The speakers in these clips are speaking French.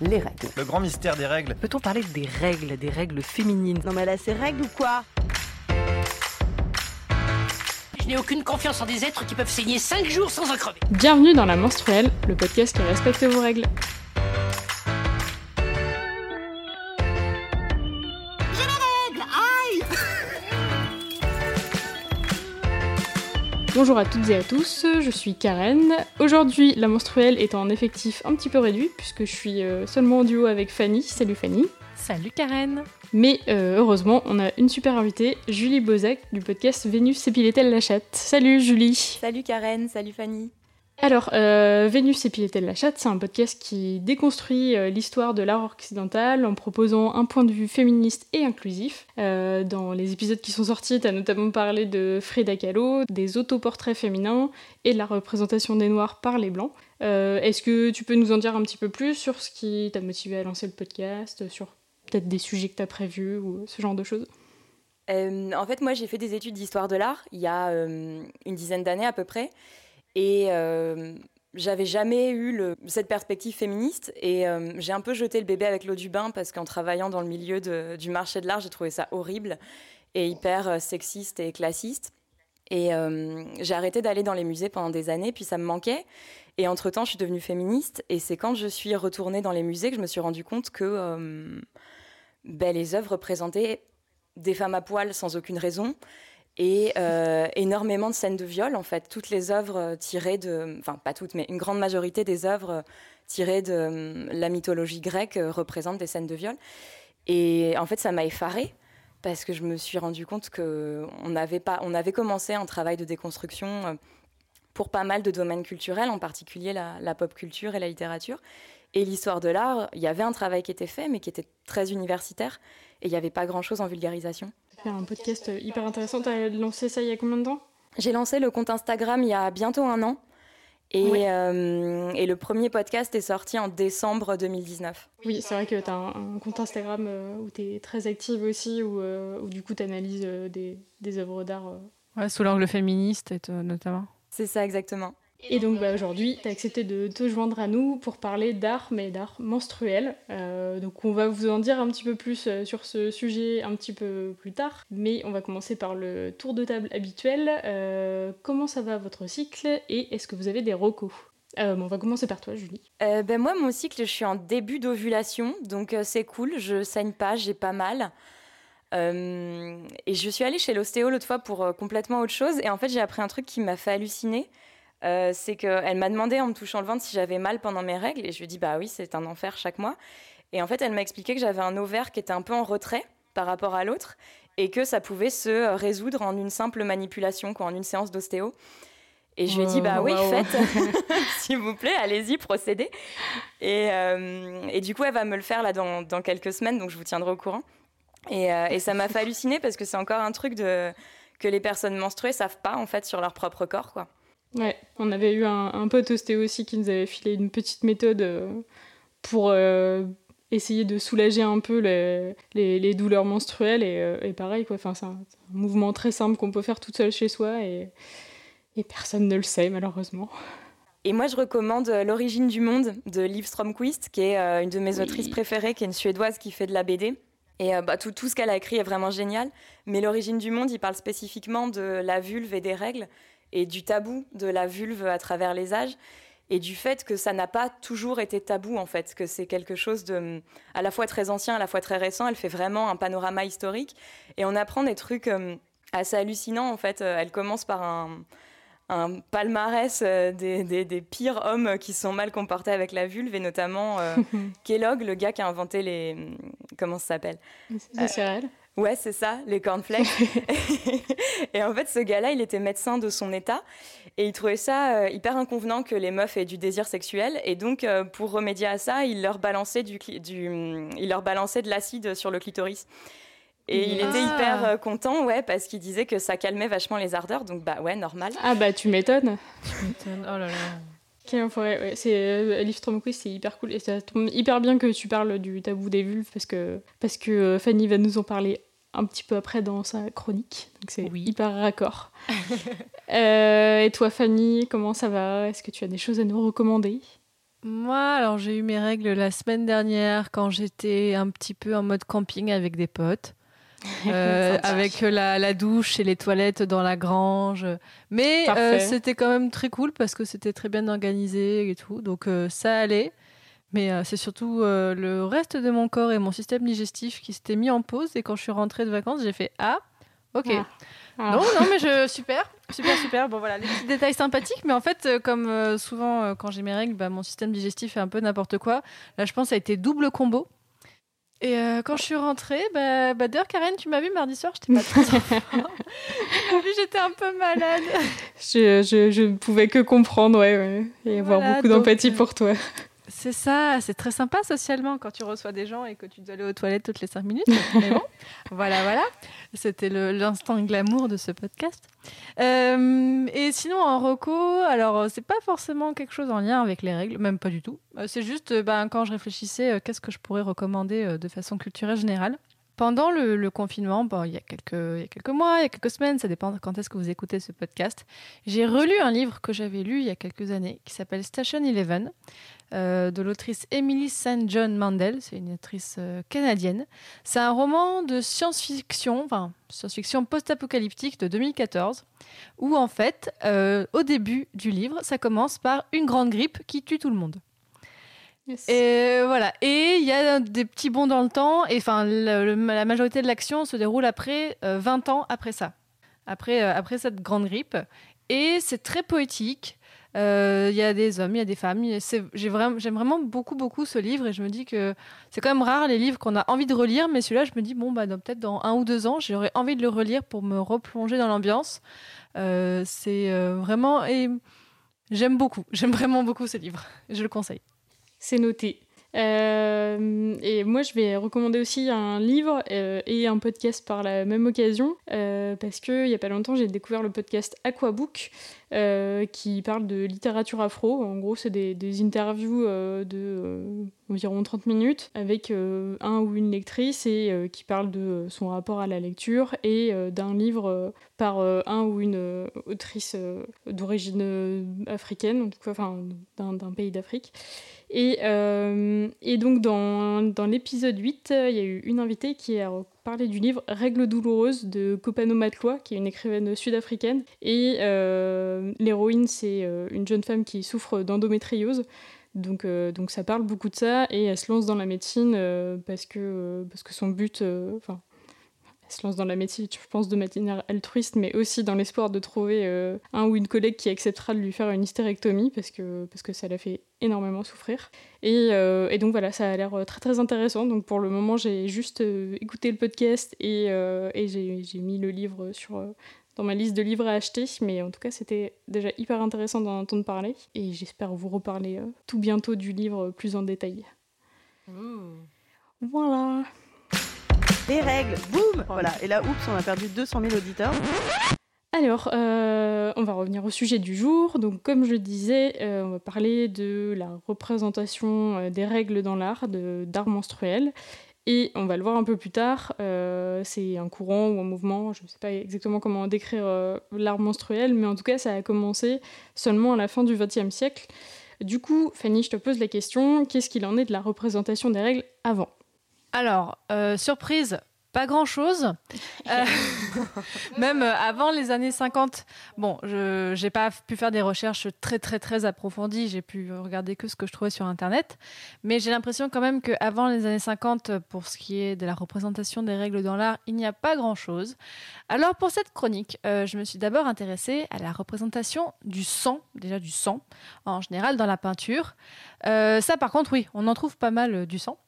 les règles. Le grand mystère des règles. Peut-on parler des règles, des règles féminines? Non mais là c'est règles ou quoi? Je n'ai aucune confiance en des êtres qui peuvent saigner 5 jours sans en crever. Bienvenue dans La Menstruelle, le podcast qui respecte vos règles. Bonjour à toutes et à tous, je suis Karen. Aujourd'hui, la menstruelle est en effectif un petit peu réduit puisque je suis euh, seulement en duo avec Fanny. Salut Fanny. Salut Karen. Mais euh, heureusement, on a une super invitée, Julie Bozac du podcast Vénus s'épilait-elle la chatte. Salut Julie. Salut Karen, salut Fanny. Alors, euh, Vénus épilait-elle la chatte C'est un podcast qui déconstruit euh, l'histoire de l'art occidental en proposant un point de vue féministe et inclusif. Euh, dans les épisodes qui sont sortis, tu as notamment parlé de Frida Kahlo, des autoportraits féminins et de la représentation des Noirs par les Blancs. Est-ce que tu peux nous en dire un petit peu plus sur ce qui t'a motivé à lancer le podcast, sur peut-être des sujets que tu as prévus ou ce genre de choses? En fait, moi, j'ai fait des études d'histoire de l'art il y a une dizaine d'années à peu près. Et euh, j'avais jamais eu cette perspective féministe. Et euh, j'ai un peu jeté le bébé avec l'eau du bain parce qu'en travaillant dans le milieu du marché de l'art, j'ai trouvé ça horrible et hyper euh, sexiste et classiste. Et j'ai arrêté d'aller dans les musées pendant des années, puis ça me manquait. Et entre-temps, je suis devenue féministe. Et c'est quand je suis retournée dans les musées que je me suis rendu compte que ben, les œuvres représentaient des femmes à poil sans aucune raison et euh, énormément de scènes de viol en fait. Toutes les œuvres euh, tirées de enfin pas toutes mais une grande majorité des œuvres euh, tirées de la mythologie grecque représentent des scènes de viol. Et en fait ça m'a effarée parce que je me suis rendu compte que on avait pas on avait commencé un travail de déconstruction pour pas mal de domaines culturels en particulier la, la pop culture et la littérature. Et l'histoire de l'art il y avait un travail qui était fait mais qui était très universitaire et il n'y avait pas grand chose en vulgarisation Faire un podcast hyper intéressant. T'as lancé ça il y a combien de temps? J'ai lancé le compte Instagram il y a bientôt un an. Et, Ouais. euh, et le premier podcast est sorti en décembre 2019. Oui, c'est vrai que tu as un, un compte Instagram euh, où tu es très active aussi, où, euh, où du coup tu analyses des, des œuvres d'art. euh. Ouais, sous l'angle féministe et notamment. C'est ça exactement. Et donc bah, aujourd'hui, tu as accepté de te joindre à nous pour parler d'art, mais d'art menstruel. Euh, donc on va vous en dire un petit peu plus euh, sur ce sujet un petit peu plus tard. Mais on va commencer par le tour de table habituel. Euh, comment ça va votre cycle? Et est-ce que vous avez des recos? Euh, On va commencer par toi, Julie. Euh, ben moi, mon cycle, je suis en début d'ovulation, donc euh, c'est cool. Je saigne pas, j'ai pas mal. Euh, et je suis allée chez l'ostéo l'autre fois pour euh, complètement autre chose. Et en fait, j'ai appris un truc qui m'a fait halluciner. Euh, c'est qu'elle m'a demandé en me touchant le ventre si j'avais mal pendant mes règles. Et je lui ai dit, bah oui, c'est un enfer chaque mois. Et en fait, elle m'a expliqué que j'avais un ovaire qui était un peu en retrait par rapport à l'autre et que ça pouvait se euh, résoudre en une simple manipulation, quoi, en une séance d'ostéo. Et je lui ai dit, bah oui, Wow. faites, s'il vous plaît, allez-y, procédez. Et, euh, et du coup, elle va me le faire là dans, dans quelques semaines, donc je vous tiendrai au courant. Et, euh, et ça m'a fait halluciner parce que c'est encore un truc de, que les personnes menstruées savent pas en fait sur leur propre corps, quoi. Ouais, on avait eu un, un pote ostéo aussi qui nous avait filé une petite méthode euh, pour euh, essayer de soulager un peu les, les- les douleurs menstruelles et, euh, et pareil quoi. Enfin, c'est un, mouvement très simple qu'on peut faire toute seule chez soi et, et personne ne le sait malheureusement. Et moi, je recommande L'origine du monde de Liv Stromquist, qui est une de mes Oui. autrices préférées, qui est une Suédoise qui fait de la BD. Et bah, tout, tout ce qu'elle a écrit est vraiment génial. Mais L'origine du monde, il parle spécifiquement de la vulve et des règles, et du tabou de la vulve à travers les âges, et du fait que ça n'a pas toujours été tabou, en fait, que c'est quelque chose de à la fois très ancien, à la fois très récent. Elle fait vraiment un panorama historique, et on apprend des trucs hum, assez hallucinants, en fait. Euh, Elle commence par un un palmarès euh, des, des- des pires hommes qui sont mal comportés avec la vulve, et notamment euh, Kellogg, le gars qui a inventé les... hum, Comment ça s'appelle? Des céréales. Ouais, c'est ça, les cornflakes. et en fait, ce gars-là, il était médecin de son état et il trouvait ça euh, hyper inconvenant que les meufs aient du désir sexuel. Et donc, euh, pour remédier à ça, il leur balançait, du, hum, il leur balançait de l'acide sur le clitoris. Et il Ah. était hyper euh, content, ouais, parce qu'il disait que ça calmait vachement les ardeurs. Donc, bah ouais, normal. Ah bah tu m'étonnes. Oh là là. Ouais. C'est euh, Stromquist, c'est hyper cool et ça tombe hyper bien que tu parles du tabou des vulves parce que parce que euh, Fanny va nous en parler un petit peu après dans sa chronique. Donc c'est Oui. hyper raccord. Euh, et toi, Fanny, comment ça va? Est-ce que tu as des choses à nous recommander? Moi, alors j'ai eu mes règles la semaine dernière quand j'étais un petit peu en mode camping avec des potes. Euh, avec la, la douche et les toilettes dans la grange. Mais euh, c'était quand même très cool parce que c'était très bien organisé et tout. Donc ça allait. Mais euh, c'est surtout euh, le reste de mon corps et mon système digestif qui s'était mis en pause. Et quand je suis rentrée de vacances, j'ai fait Ah, ok. Ah. Ah. Non, non, mais je, super, super, super. Bon, voilà, les petits détails sympathiques. Mais en fait, euh, comme souvent, quand j'ai mes règles, bah, mon système digestif fait un peu n'importe quoi. Là, je pense que ça a été double combo. Et euh, quand je suis rentrée, bah, bah, d'ailleurs, Karen, tu m'as vu mardi soir, j'étais pas très j'étais un peu malade. Je, je, je ne pouvais que comprendre, ouais, ouais, et avoir beaucoup d'empathie euh, pour toi. C'est ça, c'est très sympa socialement quand tu reçois des gens et que tu dois aller aux toilettes toutes les cinq minutes. Mais bon, voilà, voilà. C'était l'instant glamour de ce podcast. Euh, et sinon, en reco, alors c'est pas forcément quelque chose en lien avec les règles, même pas du tout. Euh, C'est juste euh, ben, quand je réfléchissais, qu'est-ce que je pourrais recommander de façon culturelle générale. Pendant le, le confinement, bon, il, y a quelques, il y a quelques mois, il y a quelques semaines, ça dépend quand est-ce que vous écoutez ce podcast, j'ai relu un livre que j'avais lu il y a quelques années qui s'appelle Station Eleven euh, de l'autrice Emily St. John Mandel, c'est une autrice euh, canadienne. C'est un roman de science-fiction, enfin science-fiction post-apocalyptique de 2014, où en fait, euh, au début du livre, ça commence par une grande grippe qui tue tout le monde. Et voilà. Et il y a des petits bonds dans le temps. Et enfin, la majorité de l'action se déroule après euh, 20 ans après ça, après, euh, après cette grande grippe. Et c'est très poétique. Euh, Il y a des hommes, il y a des femmes. il y a- c'est- j'ai vraiment- J'aime vraiment beaucoup, beaucoup ce livre. Et je me dis que c'est quand même rare les livres qu'on a envie de relire. Mais celui-là, je me dis, bon, bah, peut-être dans un ou deux ans, j'aurais envie de le relire pour me replonger dans l'ambiance. Euh, c'est euh, vraiment. Et j'aime beaucoup. J'aime vraiment beaucoup ce livre. Je le conseille. C'est noté. Euh, et moi, je vais recommander aussi un livre euh, et un podcast par la même occasion, euh, parce qu'il n'y a pas longtemps, j'ai découvert le podcast Aquabook, euh, qui parle de littérature afro. En gros, c'est des, interviews de environ 30 minutes avec un ou une lectrice et qui parle de son rapport à la lecture et d'un livre par un ou une autrice d'origine africaine, en tout cas, enfin, d'un pays d'Afrique. Et, euh, et donc, dans, dans l'épisode 8, euh, il y a eu une invitée qui a parlé du livre Règles douloureuses de Kopano Matloa, qui est une écrivaine sud-africaine. Et euh, l'héroïne, c'est une jeune femme qui souffre d'endométriose. Donc, donc ça parle beaucoup de ça et elle se lance dans la médecine parce, que, parce que son but, enfin, elle se lance dans la médecine, je pense, de manière altruiste, mais aussi dans l'espoir de trouver euh, un ou une collègue qui acceptera de lui faire une hystérectomie parce que, parce que ça l'a fait énormément souffrir. Et, euh, et donc voilà, ça a l'air euh, très très intéressant. Donc pour le moment, j'ai juste euh, écouté le podcast et, et j'ai j'ai mis le livre sur, dans ma liste de livres à acheter. Mais en tout cas, c'était déjà hyper intéressant d'en entendre parler. Et j'espère vous reparler tout bientôt du livre plus en détail. Voilà. Les règles, boum Voilà, et là, oups, on a perdu 200 000 auditeurs. Alors, euh, on va revenir au sujet du jour. Donc, comme je disais, euh, on va parler de la représentation euh, des règles dans l'art, de- d'art menstruel. Et on va le voir un peu plus tard, euh, c'est un courant ou un mouvement, je ne sais pas exactement comment décrire l'art menstruel, mais en tout cas, ça a commencé seulement à la fin du XXe siècle. Du coup, Fanny, je te pose la question, qu'est-ce qu'il en est de la représentation des règles avant? Alors, euh, surprise, pas grand-chose. Euh, même euh, avant les années 50, bon, je n'ai pas pu faire des recherches très très très approfondies, j'ai pu regarder que ce que je trouvais sur Internet, mais j'ai l'impression quand même qu'avant les années 50, pour ce qui est de la représentation des règles dans l'art, il n'y a pas grand-chose. Alors pour cette chronique, euh, je me suis d'abord intéressée à la représentation du sang, déjà du sang, en général dans la peinture. Euh, ça par contre, oui, on en trouve pas mal euh, du sang.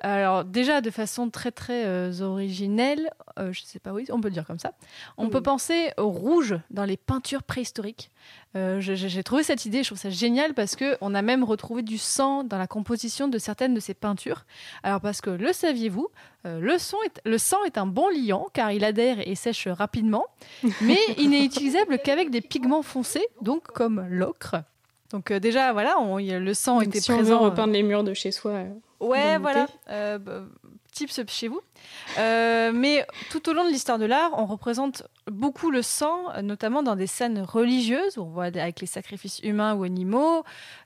Alors déjà de façon très très euh, originelle, je sais pas oui, on peut le dire comme ça. On Oui. peut penser au rouge dans les peintures préhistoriques. J'ai trouvé cette idée, je trouve ça génial parce que on a même retrouvé du sang dans la composition de certaines de ces peintures. Alors parce que le saviez-vous, le, son est- le sang est un bon liant car il adhère et sèche rapidement, mais il n'est utilisable qu'avec des pigments foncés, donc comme l'ocre. Donc euh, déjà voilà, on- y a- le sang Donc, était Si on veut présent. euh, repeindre les murs de chez soi, euh, Ouais, voilà. bah, tips chez vous. Euh, mais tout au long de l'histoire de l'art, on représente beaucoup le sang, notamment dans des scènes religieuses, on voit avec les sacrifices humains ou animaux,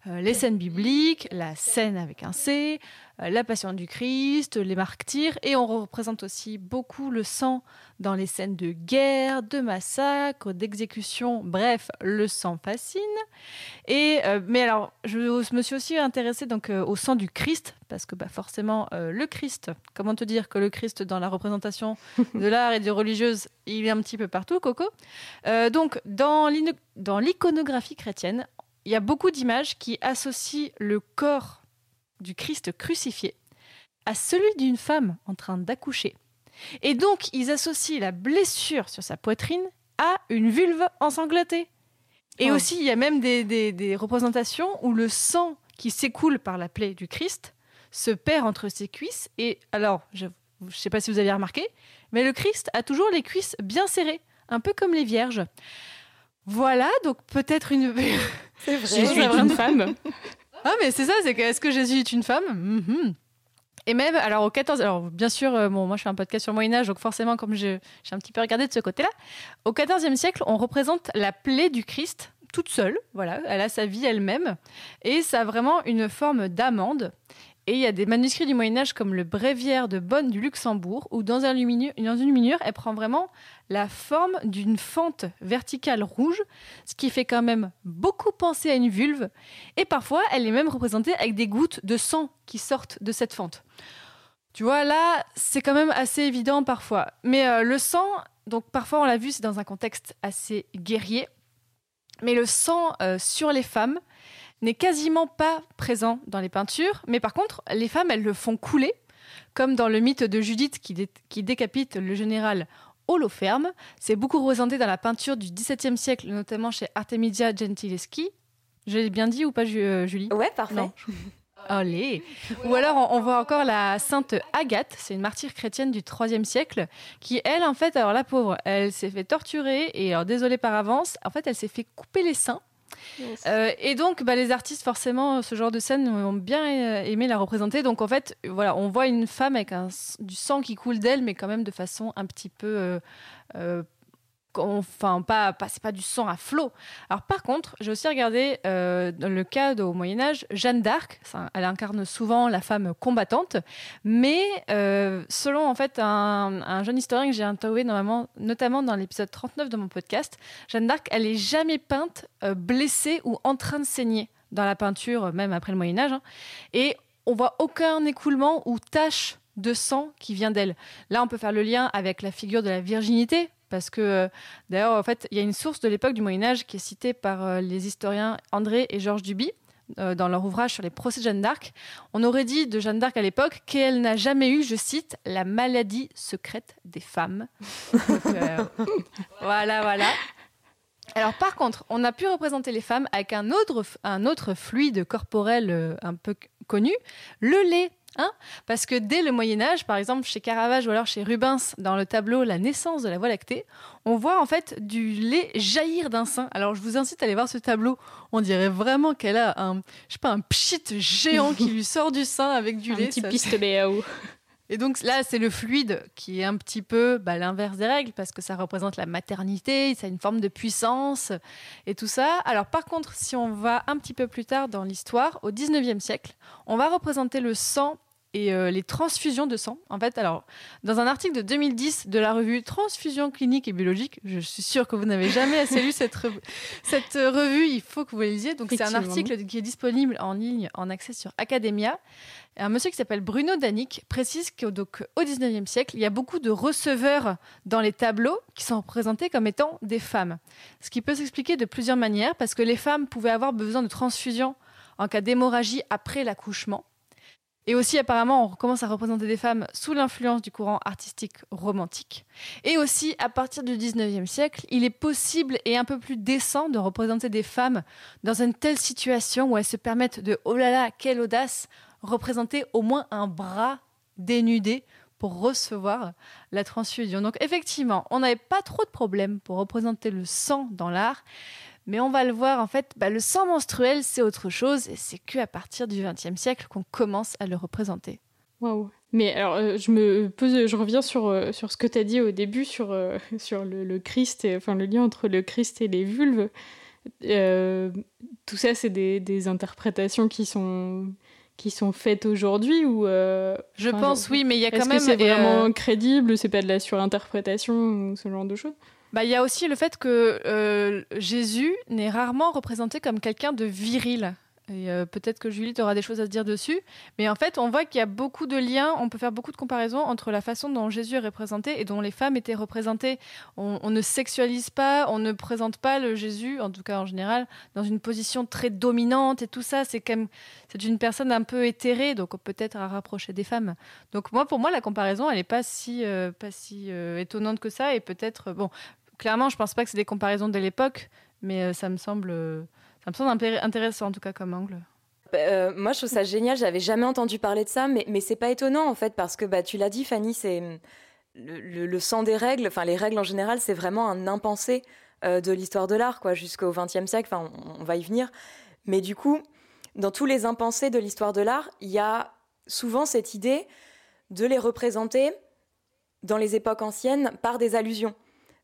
euh, les scènes bibliques, la scène avec un C, euh, la passion du Christ, les martyrs, et on représente aussi beaucoup le sang dans les scènes de guerre, de massacre, d'exécution, bref, le sang fascine. Et, mais alors, je me suis aussi intéressée donc, au sang du Christ, parce que bah, forcément, le Christ, comment te dire que le Christ dans la représentation de l'art et de religieuse, il est un petit peu partout, Coco. donc, dans l'iconographie chrétienne, il y a beaucoup d'images qui associent le corps du Christ crucifié à celui d'une femme en train d'accoucher. Et donc, ils associent la blessure sur sa poitrine à une vulve ensanglantée. Et oh. aussi, il y a même des, représentations où le sang qui s'écoule par la plaie du Christ se perd entre ses cuisses. Et alors, je ne sais pas si vous avez remarqué, mais le Christ a toujours les cuisses bien serrées, un peu comme les vierges. Voilà, donc peut-être une... C'est vrai, je suis une femme. Ah, mais c'est ça, c'est que est-ce que Jésus est une femme? Mhm. Et même, alors au 14, alors bien sûr, euh, bon, moi je fais un podcast sur le Moyen-Âge, donc forcément, comme j'ai un petit peu regardé de ce côté-là, au 14e siècle, on représente la plaie du Christ toute seule, voilà, elle a sa vie elle-même, et ça a vraiment une forme d'amande. Et il y a des manuscrits du Moyen Âge comme le Bréviaire de Bonne du Luxembourg, où dans, un une luminure, elle prend vraiment la forme d'une fente verticale rouge, ce qui fait quand même beaucoup penser à une vulve. Et parfois, elle est même représentée avec des gouttes de sang qui sortent de cette fente. Tu vois, là, c'est quand même assez évident parfois. Mais euh, le sang, donc parfois on l'a vu, c'est dans un contexte assez guerrier. Mais le sang euh, sur les femmes, n'est quasiment pas présent dans les peintures, mais par contre, les femmes, elles le font couler, comme dans le mythe de Judith qui, décapite le général Holoferme. C'est beaucoup représenté dans la peinture du XVIIe siècle, notamment chez Artemisia Gentileschi. Je l'ai bien dit ou pas, euh, Julie? Ouais, parfait. Allez. Ou alors on, voit encore la sainte Agathe, c'est une martyre chrétienne du IIIe siècle, qui elle en fait, alors la pauvre, elle s'est fait torturer et alors désolée par avance, en fait elle s'est fait couper les seins euh, et donc, bah, les artistes, forcément, ce genre de scène ont bien euh, aimé la représenter. Donc, en fait, voilà, on voit une femme avec du sang qui coule d'elle, mais quand même de façon un petit peu euh, enfin pas, pas c'est pas du sang à flot. Alors par contre, j'ai aussi regardé euh, dans le cas au Moyen Âge, Jeanne d'Arc, elle incarne souvent la femme combattante, mais euh, selon en fait un, jeune historien que j'ai interviewé notamment dans l'épisode 39 de mon podcast, Jeanne d'Arc, elle est jamais peinte euh, blessée ou en train de saigner dans la peinture, même après le Moyen Âge, hein. et on voit aucun écoulement ou tache de sang qui vient d'elle. Là, on peut faire le lien avec la figure de la virginité, parce que euh, d'ailleurs, en fait, il y a une source de l'époque du Moyen Âge qui est citée par euh, les historiens André et Georges Duby euh, dans leur ouvrage sur les procès de Jeanne d'Arc. On aurait dit de Jeanne d'Arc à l'époque qu'elle n'a jamais eu, je cite, la maladie secrète des femmes. voilà, voilà. Alors par contre, on a pu représenter les femmes avec un autre, un autre fluide corporel un peu connu, le lait. Hein? Parce que dès le Moyen Âge, par exemple chez Caravage ou alors chez Rubens, dans le tableau La naissance de la Voie lactée, on voit en fait du lait jaillir d'un sein. Alors je vous incite à aller voir ce tableau. On dirait vraiment qu'elle a un, je sais pas, un pchit géant qui lui sort du sein avec du lait. Un petit pistolet à eau. Et donc là, c'est le fluide qui est un petit peu bah, l'inverse des règles parce que ça représente la maternité, ça a une forme de puissance et tout ça. Alors par contre, si on va un petit peu plus tard dans l'histoire, au 19e siècle, on va représenter le sang et euh, les transfusions de sang. En fait, alors, dans un article de 2010 de la revue Transfusion clinique et biologique, je suis sûre que vous n'avez jamais assez lu cette, cette revue, il faut que vous la lisiez. Donc, c'est un article qui est disponible en ligne, en accès sur Academia. Un monsieur qui s'appelle Bruno Danic précise qu'au au 19e siècle, il y a beaucoup de receveurs dans les tableaux qui sont représentés comme étant des femmes. Ce qui peut s'expliquer de plusieurs manières, parce que les femmes pouvaient avoir besoin de transfusion en cas d'hémorragie après l'accouchement. Et aussi, apparemment, on commence à représenter des femmes sous l'influence du courant artistique romantique. Et aussi, à partir du 19e siècle, il est possible et un peu plus décent de représenter des femmes dans une telle situation où elles se permettent de, oh là là, quelle audace, représenter au moins un bras dénudé pour recevoir la transfusion. Donc effectivement, on n'avait pas trop de problèmes pour représenter le sang dans l'art, mais on va le voir, en fait, bah, le sang menstruel, c'est autre chose, et c'est qu'à partir du XXe siècle qu'on commence à le représenter. Waouh Mais alors, euh, je me je reviens sur, euh, sur ce que tu as dit au début sur, euh, sur le, le Christ, et, enfin le lien entre le Christ et les vulves. Tout ça, c'est des, des interprétations qui sont qui sont faites aujourd'hui ou euh, Je enfin, pense, oui, mais il y a Est-ce quand même. que c'est euh, vraiment crédible C'est pas de la surinterprétation ou ce genre de choses? Bah, il y a aussi le fait que euh, Jésus n'est rarement représenté comme quelqu'un de viril. Euh, peut-être que Julie, tu des choses à se dire dessus. Mais en fait, on voit qu'il y a beaucoup de liens, on peut faire beaucoup de comparaisons entre la façon dont Jésus est représenté et dont les femmes étaient représentées. On, ne sexualise pas, on ne présente pas le Jésus, en tout cas en général, dans une position très dominante et tout ça. C'est quand même, c'est une personne un peu éthérée, donc peut-être à rapprocher des femmes. Donc moi, pour moi, la comparaison, elle n'est pas si, euh, pas si euh, étonnante que ça. Et peut-être, bon, clairement, je pense pas que c'est des comparaisons de l'époque, mais ça me semble, ça me semble intéressant en tout cas comme angle. Bah, euh, moi, je trouve ça génial. J'avais jamais entendu parler de ça, mais, mais c'est pas étonnant en fait, parce que bah, tu l'as dit, Fanny, c'est hum, le, le- le sang des règles. Enfin, les règles en général, c'est vraiment un impensé euh, de l'histoire de l'art, quoi, jusqu'au XXe siècle. Enfin, on, on va y venir. Mais du coup, dans tous les impensés de l'histoire de l'art, il y a souvent cette idée de les représenter dans les époques anciennes par des allusions.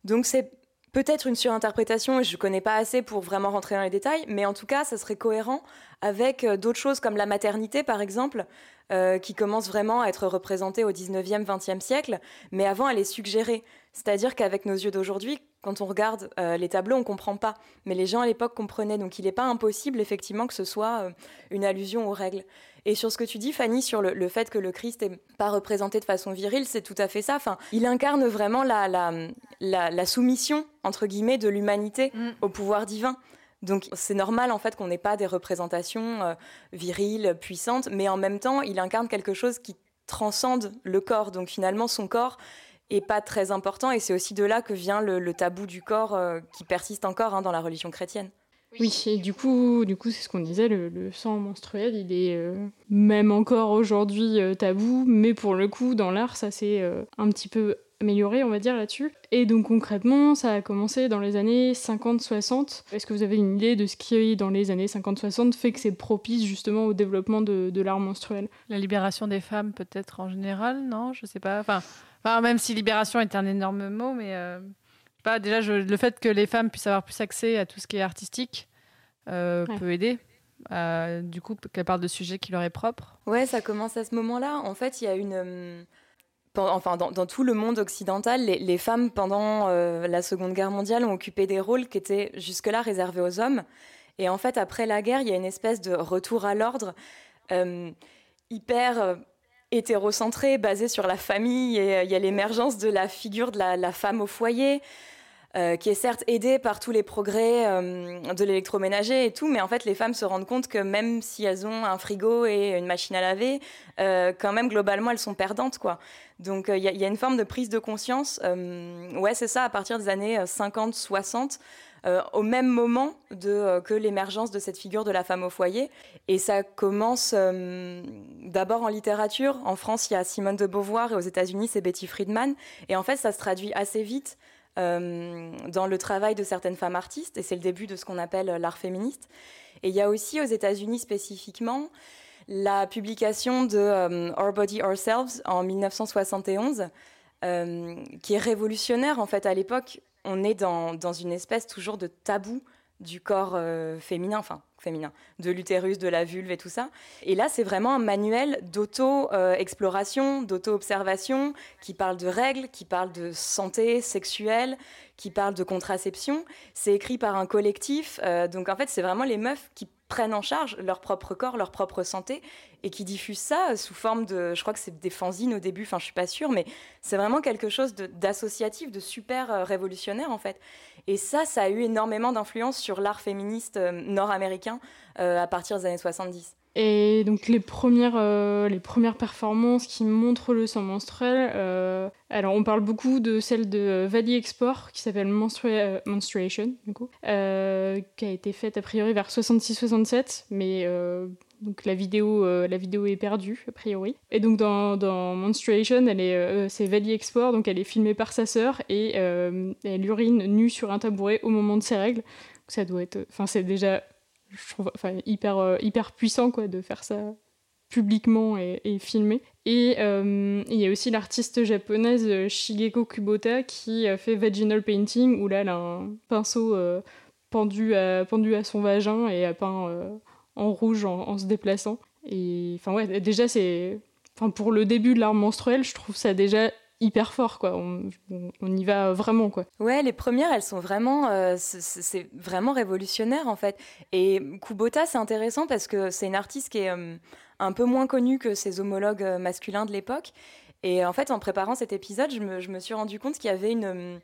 Donc c'est peut-être une surinterprétation je ne connais pas assez pour vraiment rentrer dans les détails, mais en tout cas, ça serait cohérent avec euh, d'autres choses comme la maternité, par exemple, euh, qui commence vraiment à être représentée au 19e, 20e siècle, mais avant, elle est suggérée. C'est-à-dire qu'avec nos yeux d'aujourd'hui, quand on regarde euh, les tableaux, on ne comprend pas. Mais les gens à l'époque comprenaient. Donc il n'est pas impossible, effectivement, que ce soit une allusion aux règles. Et sur ce que tu dis, Fanny, sur le, fait que le Christ n'est pas représenté de façon virile, c'est tout à fait ça. Il incarne vraiment la, la, la soumission, entre guillemets, de l'humanité Mm. au pouvoir divin. Donc c'est normal en fait qu'on n'ait pas des représentations euh, viriles, puissantes, mais en même temps, il incarne quelque chose qui transcende le corps. Donc finalement, son corps est pas très important et c'est aussi de là que vient le, le tabou du corps euh, qui persiste encore hein, dans la religion chrétienne. Oui, et du coup, du coup, c'est ce qu'on disait, le, le sang menstruel, il est euh, même encore aujourd'hui euh, tabou, mais pour le coup, dans l'art, ça s'est euh, un petit peu amélioré, on va dire, là-dessus. Et donc concrètement, ça a commencé dans les années 50-60. Est-ce que vous avez une idée de ce qui, dans les années 50-60, fait que c'est propice justement au développement de, de l'art menstruel? La libération des femmes, peut-être en général, non? Je sais pas. Enfin, enfin, même si libération est un énorme mot, mais euh, pas, déjà, je- le fait que les femmes puissent avoir plus accès à tout ce qui est artistique euh, Ouais. peut aider. Euh, du coup, qu'elle parle de sujets qui leur est propre. Ouais, ça commence à ce moment-là. En fait, il y a une. Enfin, dans, tout le monde occidental, les, femmes, pendant euh, la Seconde Guerre mondiale, ont occupé des rôles qui étaient jusque-là réservés aux hommes. Et en fait, après la guerre, il y a une espèce de retour à l'ordre euh, hyper euh, hétérocentré, basé sur la famille. Et il y a l'émergence de la figure de la femme au foyer. Euh, qui est certes aidée par tous les progrès euh, de l'électroménager et tout, mais en fait les femmes se rendent compte que même si elles ont un frigo et une machine à laver, euh, quand même globalement elles sont perdantes quoi. Donc il y, a- une forme de prise de conscience. ouais c'est ça à partir des années 50-60. euh, au même moment que l'émergence de cette figure de la femme au foyer. Et ça commence d'abord en littérature. En France, il y a Simone de Beauvoir et aux États-Unis, c'est Betty Friedman. Et en fait, ça se traduit assez vite euh, dans le travail de certaines femmes artistes, et c'est le début de ce qu'on appelle l'art féministe. Et il y a aussi aux États-Unis spécifiquement la publication de euh, Our Body Ourselves en 1971, euh, qui est révolutionnaire en fait à l'époque. On est dans, dans une espèce toujours de tabou du corps féminin, enfin féminin, de l'utérus, de la vulve et tout ça. Et là, c'est vraiment un manuel d'auto-exploration, d'auto-observation, qui parle de règles, qui parle de santé sexuelle, qui parle de contraception. C'est écrit par un collectif. euh, donc en fait, c'est vraiment les meufs qui prennent en charge leur propre corps, leur propre santé, et qui diffusent ça sous forme de, je crois que c'est des fanzines au début, enfin je suis pas sûre, mais c'est vraiment quelque chose d'associatif, de, super euh, révolutionnaire en fait. Et ça, ça a eu énormément d'influence sur l'art féministe euh, nord-américain euh, à partir des années 70. Et donc les premières, les premières performances qui montrent le sang menstruel, alors on parle beaucoup de celle de Valley Export qui s'appelle euh, Menstruation, du coup, qui a été faite a priori vers 66-67, mais donc la vidéo, euh, la vidéo est perdue a priori. Et donc dans, dans Menstruation, elle euh, c'est Valley Export, donc elle est filmée par sa sœur et euh, elle urine nue sur un tabouret au moment de ses règles. Ça doit être, enfin c'est déjà je trouve enfin hyper hyper puissant quoi de faire ça publiquement et, filmé. Et il y a aussi l'artiste japonaise Shigeko Kubota qui fait Vaginal Painting, où là, elle a un pinceau pendu, à, pendu à son vagin et a peint en rouge en, se déplaçant. Et enfin, ouais, déjà, c'est. Enfin, pour le début de l'art menstruel, je trouve ça déjà hyper fort quoi on, on, y va vraiment quoi ouais les premières elles sont vraiment euh, c'est vraiment révolutionnaire en fait et Kubota c'est intéressant parce que c'est une artiste qui est euh, un peu moins connue que ses homologues euh, masculins de l'époque et en fait en préparant cet épisode je me, je me suis rendu compte qu'il y avait une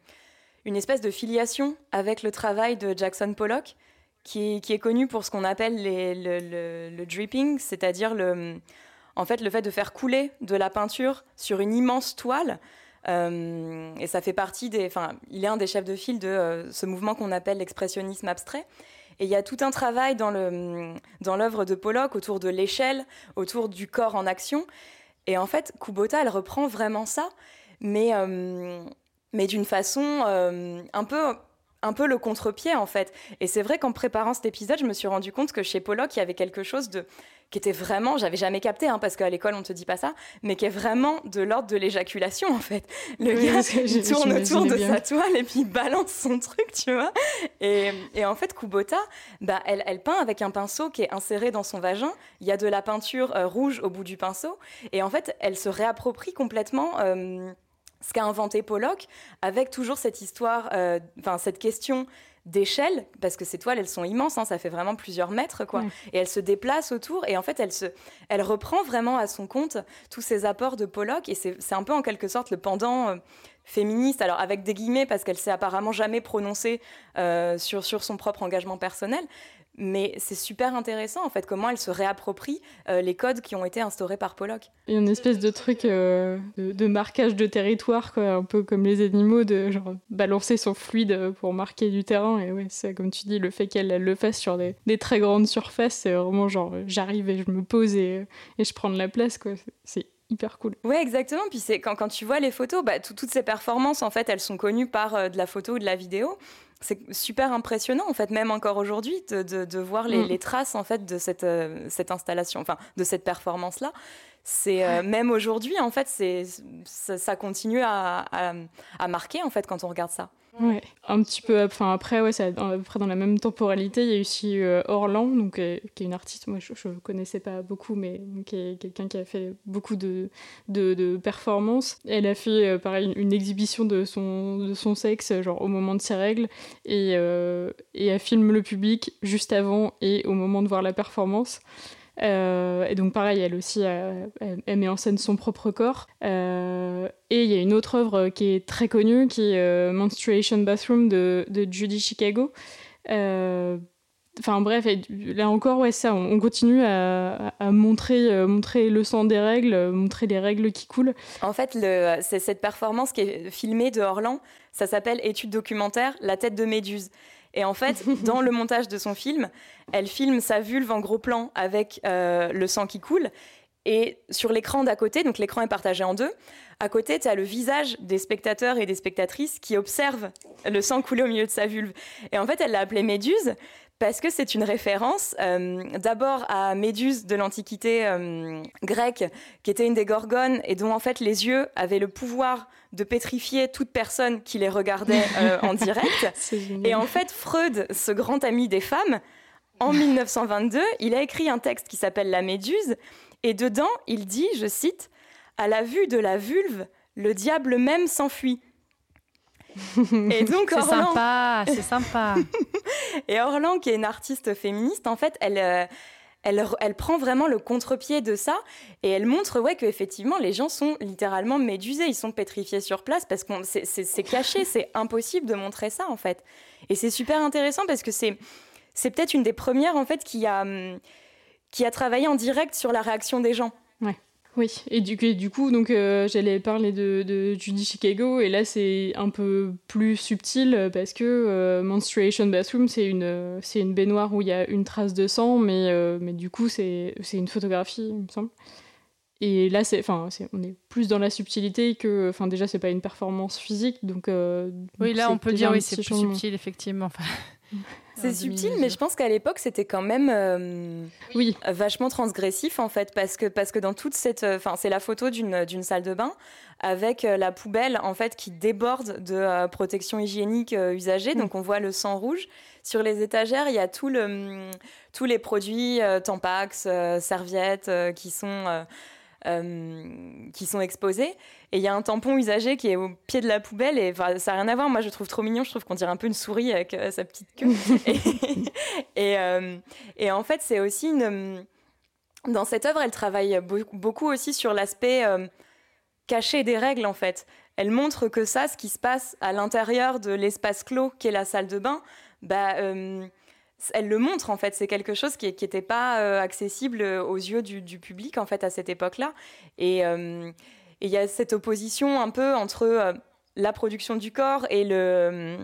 une espèce de filiation avec le travail de Jackson Pollock qui est, connu pour ce qu'on appelle le, dripping c'est-à-dire le en fait, le fait de faire couler de la peinture sur une immense toile, euh, et ça fait partie des. Enfin, il est un des chefs de file de euh, ce mouvement qu'on appelle l'expressionnisme abstrait. Et il y a tout un travail dans le dans l'œuvre de Pollock autour de l'échelle, autour du corps en action. Et en fait, Kubota, elle reprend vraiment ça, mais euh, mais d'une façon un peu un peu le contre-pied en fait. Et c'est vrai qu'en préparant cet épisode, je me suis rendu compte que chez Pollock, il y avait quelque chose de qui était vraiment, j'avais jamais capté, hein, parce qu'à l'école on te dit pas ça, mais qui est vraiment de l'ordre de l'éjaculation en fait. Le gars il tourne autour de sa toile et puis il balance son truc, tu vois. Et, et, en fait, Kubota, bah, elle, elle, peint avec un pinceau qui est inséré dans son vagin. Il y a de la peinture euh, rouge au bout du pinceau, et en fait, elle se réapproprie complètement. Euh, ce qu'a inventé Pollock, avec toujours cette histoire, euh, enfin cette question d'échelle, parce que ces toiles, elles sont immenses, hein, ça fait vraiment plusieurs mètres, quoi. Et elle se déplace autour, et en fait, elle, se, elle reprend vraiment à son compte tous ces apports de Pollock, et c'est un peu en quelque sorte le pendant euh, féministe, alors avec des guillemets, parce qu'elle s'est apparemment jamais prononcée euh, sur, sur son propre engagement personnel, mais c'est super intéressant en fait comment elle se réapproprie euh, les codes qui ont été instaurés par Pollock. Il y a une espèce de truc euh, de, marquage de territoire, quoi, un peu comme les animaux, de genre balancer son fluide pour marquer du terrain. Et ouais, c'est comme tu dis, le fait qu'elle le fasse sur des, très grandes surfaces, c'est vraiment genre j'arrive et je me pose et, et je prends de la place, quoi. C'est hyper cool. Ouais, exactement. Puis c'est quand, quand tu vois les photos, bah, toutes ces performances, en fait, elles sont connues par euh, de la photo ou de la vidéo c'est super impressionnant en fait même encore aujourd'hui de, de, voir les, mm. les, traces en fait de cette, euh, cette installation enfin de cette performance là c'est euh, même aujourd'hui en fait c'est ça, ça, continue à, à, à, marquer en fait quand on regarde ça Ouais, un petit peu. Enfin, après, ouais, à peu près dans la même temporalité. Il y a aussi euh, Orlan, donc, euh, qui est une artiste, moi je ne connaissais pas beaucoup, mais qui est quelqu'un qui a fait beaucoup de, de, performances. Elle a fait, euh, pareil, une, exhibition de son, de son sexe, genre au moment de ses règles, et, et elle filme le public juste avant et au moment de voir la performance. Euh, et donc pareil, elle aussi, euh, elle, met en scène son propre corps. Euh, et il y a une autre œuvre qui est très connue, qui est Menstruation Bathroom de, Judy Chicago. Enfin bref, là encore, ouais, ça, on, continue à, montrer le sang des règles, montrer les règles qui coulent. En fait, c'est cette performance qui est filmée de Orlan, ça s'appelle Étude documentaire, La tête de Méduse. Et en fait, dans le montage de son film, elle filme sa vulve en gros plan avec euh, le sang qui coule. Et sur l'écran d'à côté, donc l'écran est partagé en deux, à côté, tu as le visage des spectateurs et des spectatrices qui observent le sang couler au milieu de sa vulve. Et en fait, elle l'a appelé Méduse parce que c'est une référence euh, d'abord à Méduse de l'Antiquité euh, grecque, qui était une des gorgones et dont en fait les yeux avaient le pouvoir de pétrifier toute personne qui les regardait euh, en direct. Et en fait, Freud, ce grand ami des femmes, en 1922, il a écrit un texte qui s'appelle La Méduse, et dedans, il dit, je cite, À la vue de la vulve, le diable même s'enfuit. Et donc c'est sympa, c'est sympa. et Orlan, qui est une artiste féministe, en fait, elle, euh, elle, elle prend vraiment le contre-pied de ça et elle montre ouais qu'effectivement les gens sont littéralement médusés, ils sont pétrifiés sur place parce que c'est caché, c'est impossible de montrer ça en fait. Et c'est super intéressant parce que c'est c'est peut-être une des premières en fait qui a qui a travaillé en direct sur la réaction des gens. Oui, et du, du coup, donc euh, j'allais parler de, de, Judy Chicago, et là c'est un peu plus subtil parce que euh, Menstruation Bathroom, c'est une, c'est une baignoire où il y a une trace de sang, mais, euh, mais du coup c'est, c'est une photographie, il me semble. Et là, c'est, enfin, on est plus dans la subtilité que, enfin, déjà, c'est pas une performance physique, donc. oui, là, on peut dire, oui, c'est plus subtil, effectivement. Enfin... C'est subtil, mais je pense qu'à l'époque, c'était quand même euh, oui. vachement transgressif, en fait, parce que, parce que dans toute cette... Enfin, c'est la photo d'une salle de bain avec euh, la poubelle, en fait, qui déborde de euh, protection hygiénique usagée. Mm. Donc, on voit le sang rouge. Sur les étagères, il y a tout le, mm, tous les produits, Tampax, serviettes, qui sont... qui sont exposés. Et il y a un tampon usagé qui est au pied de la poubelle et ça n'a rien à voir. Moi, je trouve trop mignon. Je trouve qu'on dirait un peu une souris avec euh, sa petite queue. et, euh, et, en fait, c'est aussi une. Dans cette œuvre, elle travaille beaucoup aussi sur l'aspect euh, caché des règles, en fait. Elle montre que ça, ce qui se passe à l'intérieur de l'espace clos qu'est la salle de bain, bah, elle le montre en fait. C'est quelque chose qui n'était pas accessible aux yeux du, du, public en fait à cette époque-là. Et, et il y a cette opposition un peu entre euh, la production du corps et le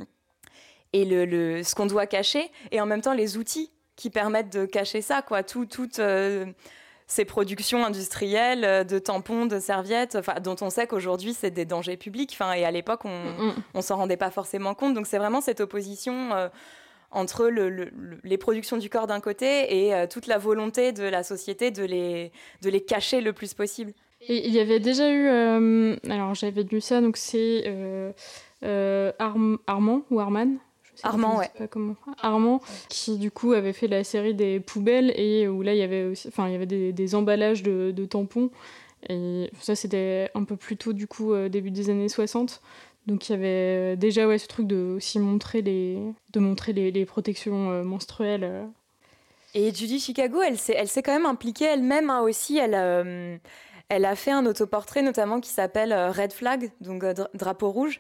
et le, ce qu'on doit cacher, et en même temps les outils qui permettent de cacher ça, quoi. Tout, toutes euh, ces productions industrielles euh, de tampons, de serviettes, dont on sait qu'aujourd'hui c'est des dangers publics, enfin, et à l'époque on, mm, mm. on s'en rendait pas forcément compte. Donc c'est vraiment cette opposition entre le, les productions du corps d'un côté et toute la volonté de la société de les, de les cacher le plus possible. Et il y avait déjà eu. Euh, alors j'avais lu ça, donc c'est euh, euh, Armand ou Arman Armand, ouais. Pas comment. Armand, qui du coup avait fait la série des poubelles et où là il y avait aussi, enfin il y avait des, emballages de, tampons et ça c'était un peu plus tôt du coup début des années 60. Donc il y avait déjà ouais ce truc de aussi montrer les, de montrer les, protections menstruelles. Et Judy Chicago, elle s'est, elle s'est quand même impliquée elle-même hein, aussi. Elle, elle a fait un autoportrait notamment qui s'appelle euh, Red Flag, donc euh, drapeau rouge,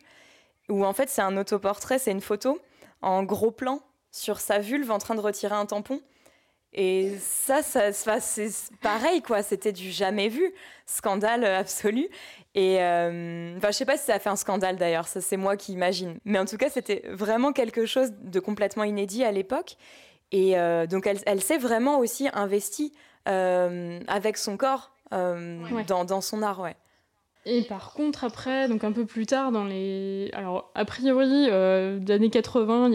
où en fait c'est un autoportrait, c'est une photo en gros plan sur sa vulve en train de retirer un tampon. Et ça, ça, c'est pareil, quoi. C'était du jamais vu, scandale absolu. Et euh, enfin, je sais pas si ça a fait un scandale d'ailleurs, ça c'est moi qui imagine. Mais en tout cas, c'était vraiment quelque chose de complètement inédit à l'époque. Et donc, elle, elle s'est vraiment aussi investie avec son corps euh, dans, son art, ouais. Et par contre, après, donc un peu plus tard, dans les. Alors, a priori, euh, d'années 80,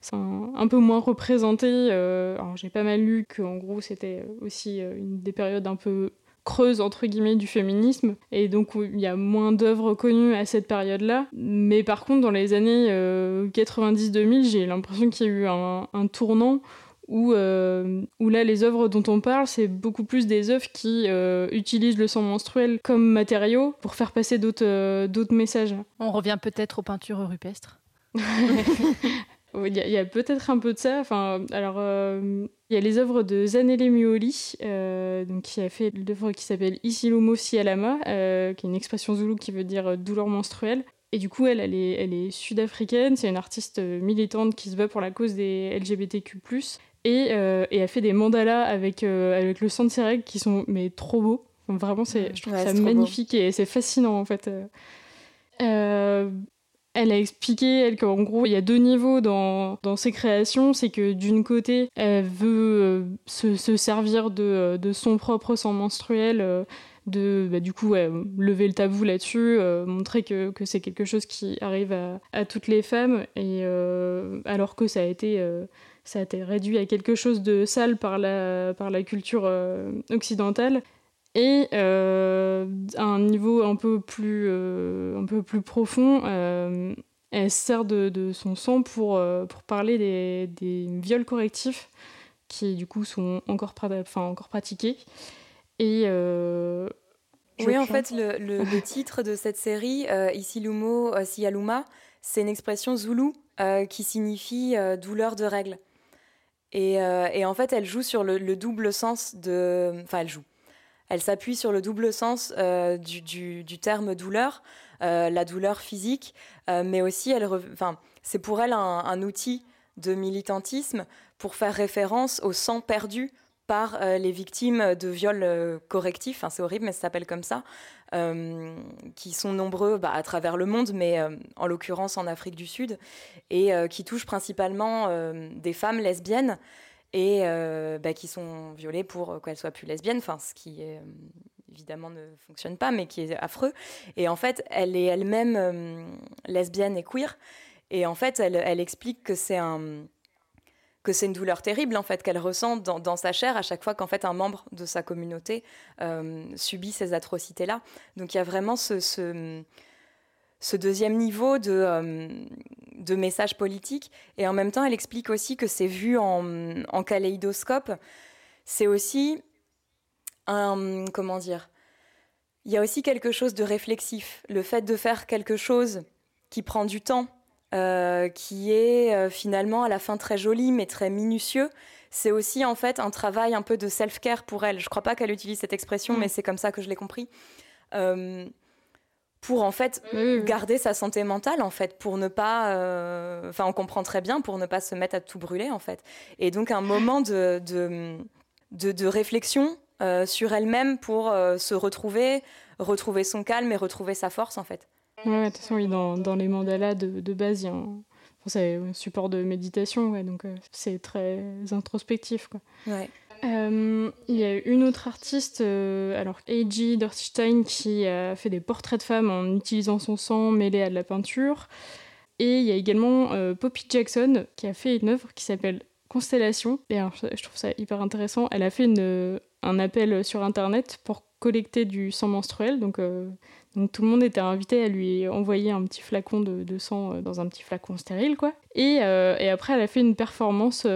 c'est un, peu moins représenté. Euh, alors, j'ai pas mal lu qu'en gros, c'était aussi une des périodes un peu creuses, entre guillemets, du féminisme. Et donc, il y a moins d'œuvres connues à cette période-là. Mais par contre, dans les années 90-2000, j'ai l'impression qu'il y a eu un, un tournant où, euh, où là les œuvres dont on parle, c'est beaucoup plus des œuvres qui euh, utilisent le sang menstruel comme matériau pour faire passer d'autres euh, messages. On revient peut-être aux peintures rupestres. Il y a, peut-être un peu de ça. Enfin, alors, il y a les œuvres de Zanele Muoli, donc qui a fait l'œuvre qui s'appelle Isilumo Sialama, qui est une expression zoulou qui veut dire douleur menstruelle. Et du coup, elle, elle est, elle est sud-africaine, c'est une artiste militante qui se bat pour la cause des LGBTQ+. Euh, et, elle fait des mandalas avec, euh, avec le sang de ses règles qui sont mais trop beaux. vraiment, c'est, je trouve ça magnifique et c'est fascinant en fait. Euh, elle a expliqué, elle, qu'en gros, il y a deux niveaux dans, dans ses créations. C'est que d'une côté, elle veut se, se, servir de, de, son propre sang menstruel, de bah, du coup lever le tabou là-dessus, montrer que, que c'est quelque chose qui arrive à, à toutes les femmes, et alors que ça a été ça a été réduit à quelque chose de sale par la, par la culture euh, occidentale. Et euh, à un niveau un peu plus, euh, un peu plus profond, elle sert de, de, son sang pour, pour parler des, des, viols correctifs qui du coup sont encore, enfin, encore pratiqués. Et oui, en fait, le, le, titre de cette série, Isilumo Sialuma, c'est une expression zoulou qui signifie douleur de règles. Euh, et, en fait, elle joue sur le, double sens de. Enfin, elle joue. Elle s'appuie sur le double sens euh, du, terme douleur, euh, la douleur physique, mais aussi, elle enfin, c'est pour elle un, outil de militantisme pour faire référence au sang perdu par les victimes de viols correctifs, enfin, c'est horrible mais ça s'appelle comme ça, qui sont nombreux bah, à travers le monde, mais en l'occurrence en Afrique du Sud, et qui touchent principalement des femmes lesbiennes et bah, qui sont violées pour qu'elles soient plus lesbiennes, enfin, ce qui évidemment ne fonctionne pas, mais qui est affreux. Et en fait, elle est elle-même lesbienne et queer, et en fait, elle explique que c'est un que c'est une douleur terrible en fait qu'elle ressent dans, sa chair à chaque fois qu'en fait un membre de sa communauté euh, subit ces atrocités là. Donc il y a vraiment ce, deuxième niveau de, euh, de message politique et en même temps elle explique aussi que c'est vu en, en kaléidoscope. C'est aussi un comment dire il y a aussi quelque chose de réflexif. Le fait de faire quelque chose qui prend du temps, euh, qui est euh, finalement à la fin très joli mais très minutieux, c'est aussi en fait un travail un peu de self-care pour elle. Je crois pas qu'elle utilise cette expression, mm. mais c'est comme ça que je l'ai compris. Euh, pour en fait garder sa santé mentale en fait pour ne pas enfin on comprend très bien pour ne pas se mettre à tout brûler en fait et donc un moment de, de, de réflexion euh, sur elle-même pour se retrouver, retrouver son calme et retrouver sa force en fait. Ouais, de toute façon, oui, dans, dans les mandalas de, de base, il y a un, c'est un support de méditation, ouais, donc euh, c'est très introspectif. Quoi. Ouais. il y a une autre artiste, alors A.G. Dorstein, qui a fait des portraits de femmes en utilisant son sang mêlé à de la peinture. Et il y a également Poppy Jackson, qui a fait une œuvre qui s'appelle Constellation. Et alors, je trouve ça hyper intéressant. Elle a fait une, un appel sur Internet pour collecter du sang menstruel. Donc, euh, donc tout le monde était invité à lui envoyer un petit flacon de, sang euh, dans un petit flacon stérile, quoi. Et, euh, après, elle a fait une performance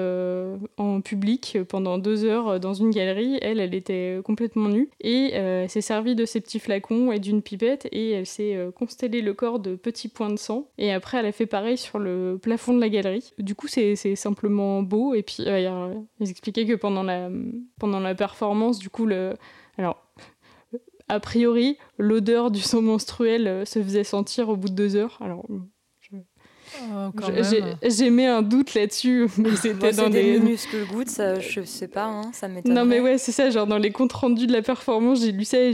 en public pendant deux heures dans une galerie. Elle, elle était complètement nue et elle s'est servie de ces petits flacons et d'une pipette et elle s'est constellée le corps de petits points de sang. Et après, elle a fait pareil sur le plafond de la galerie. Du coup, c'est simplement beau. Et puis, ils expliquaient que pendant la, pendant la performance, du coup, le alors, a priori, l'odeur du sang menstruel euh, se faisait sentir au bout de deux heures. Alors, oh, j'ai mis un doute là-dessus, mais c'était dans des muscles gouttes, ça, je sais pas, hein, ça m'étonne. Non, mais ouais, c'est ça, genre dans les comptes rendus de la performance, j'ai lu ça et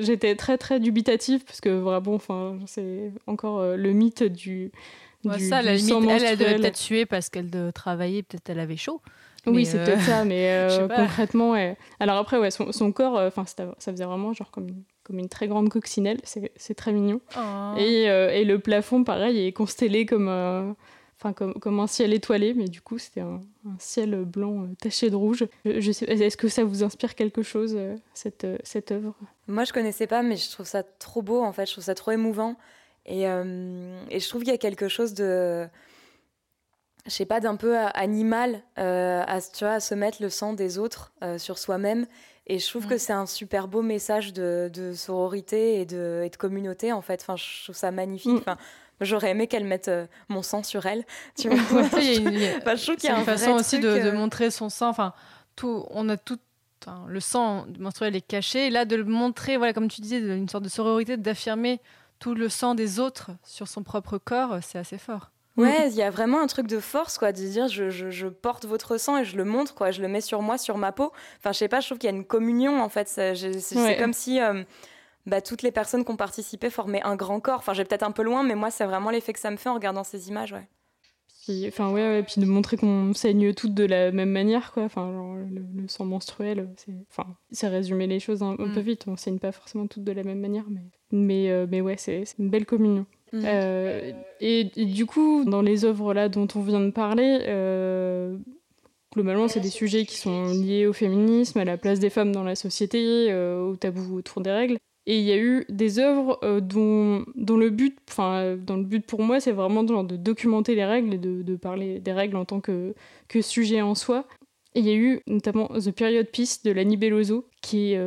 j'étais très très dubitative parce que vraiment, enfin, c'est encore euh, le mythe du. du ça, la limite, elle, elle devait peut-être suer parce qu'elle travaillait, peut-être elle avait chaud oui, c'est peut-être ça, mais euh, concrètement, ouais. Alors après, ouais, son, son corps, euh, enfin, ça faisait vraiment genre comme une, comme une très grande coccinelle, c'est très mignon. Oh. Et, euh, et, le plafond, pareil, est constellé comme, enfin, comme, comme un ciel étoilé, mais du coup, c'était un, un, ciel blanc taché de rouge. Je, est-ce que ça vous inspire quelque chose, cette, cette œuvre? Moi, je connaissais pas, mais je trouve ça trop beau, en fait, je trouve ça trop émouvant. Et, et je trouve qu'il y a quelque chose de je sais pas, d'un peu animal euh, à, tu vois, à se mettre le sang des autres euh, sur soi-même. Et je trouve que c'est un super beau message de, de sororité et de, et de, communauté, en fait. Enfin, je trouve ça magnifique. Mm. Enfin, J'aurais aimé qu'elle mette euh, mon sang sur elle. Tu vois a une, je trouve qu'il y a une façon aussi de, de, montrer son sang. Enfin, tout, on a tout. le sang menstruel est caché. Et là, de le montrer, voilà, comme tu disais, une sorte de sororité, d'affirmer tout le sang des autres sur son propre corps, c'est assez fort. Ouais, il y a vraiment un truc de force, quoi, de dire je, je, je, porte votre sang et je le montre, quoi, je le mets sur moi, sur ma peau. Enfin, je sais pas, je trouve qu'il y a une communion, en fait. C'est comme si euh, bah, toutes les personnes qui ont participé formaient un grand corps. Enfin, j'ai peut-être un peu loin, mais moi, c'est vraiment l'effet que ça me fait en regardant ces images, ouais. Puis, enfin, ouais, ouais, puis de montrer qu'on saigne toutes de la même manière, quoi. Enfin, genre, le, sang menstruel, c'est, enfin, résumer les choses un, peu mm. vite. On saigne pas forcément toutes de la même manière, mais, mais, euh, mais ouais, c'est une belle communion. Mm. Euh, et, du coup, dans les œuvres là dont on vient de parler, euh, globalement, c'est des sujets qui sont liés au féminisme, à la place des femmes dans la société, euh, au tabou autour des règles. Et il y a eu des œuvres dont, dont, le but, enfin, dans le but pour moi, c'est vraiment de, documenter les règles et de, parler des règles en tant que, que sujet en soi. Et il y a eu notamment The Period Piece de Lani Belloso, qui est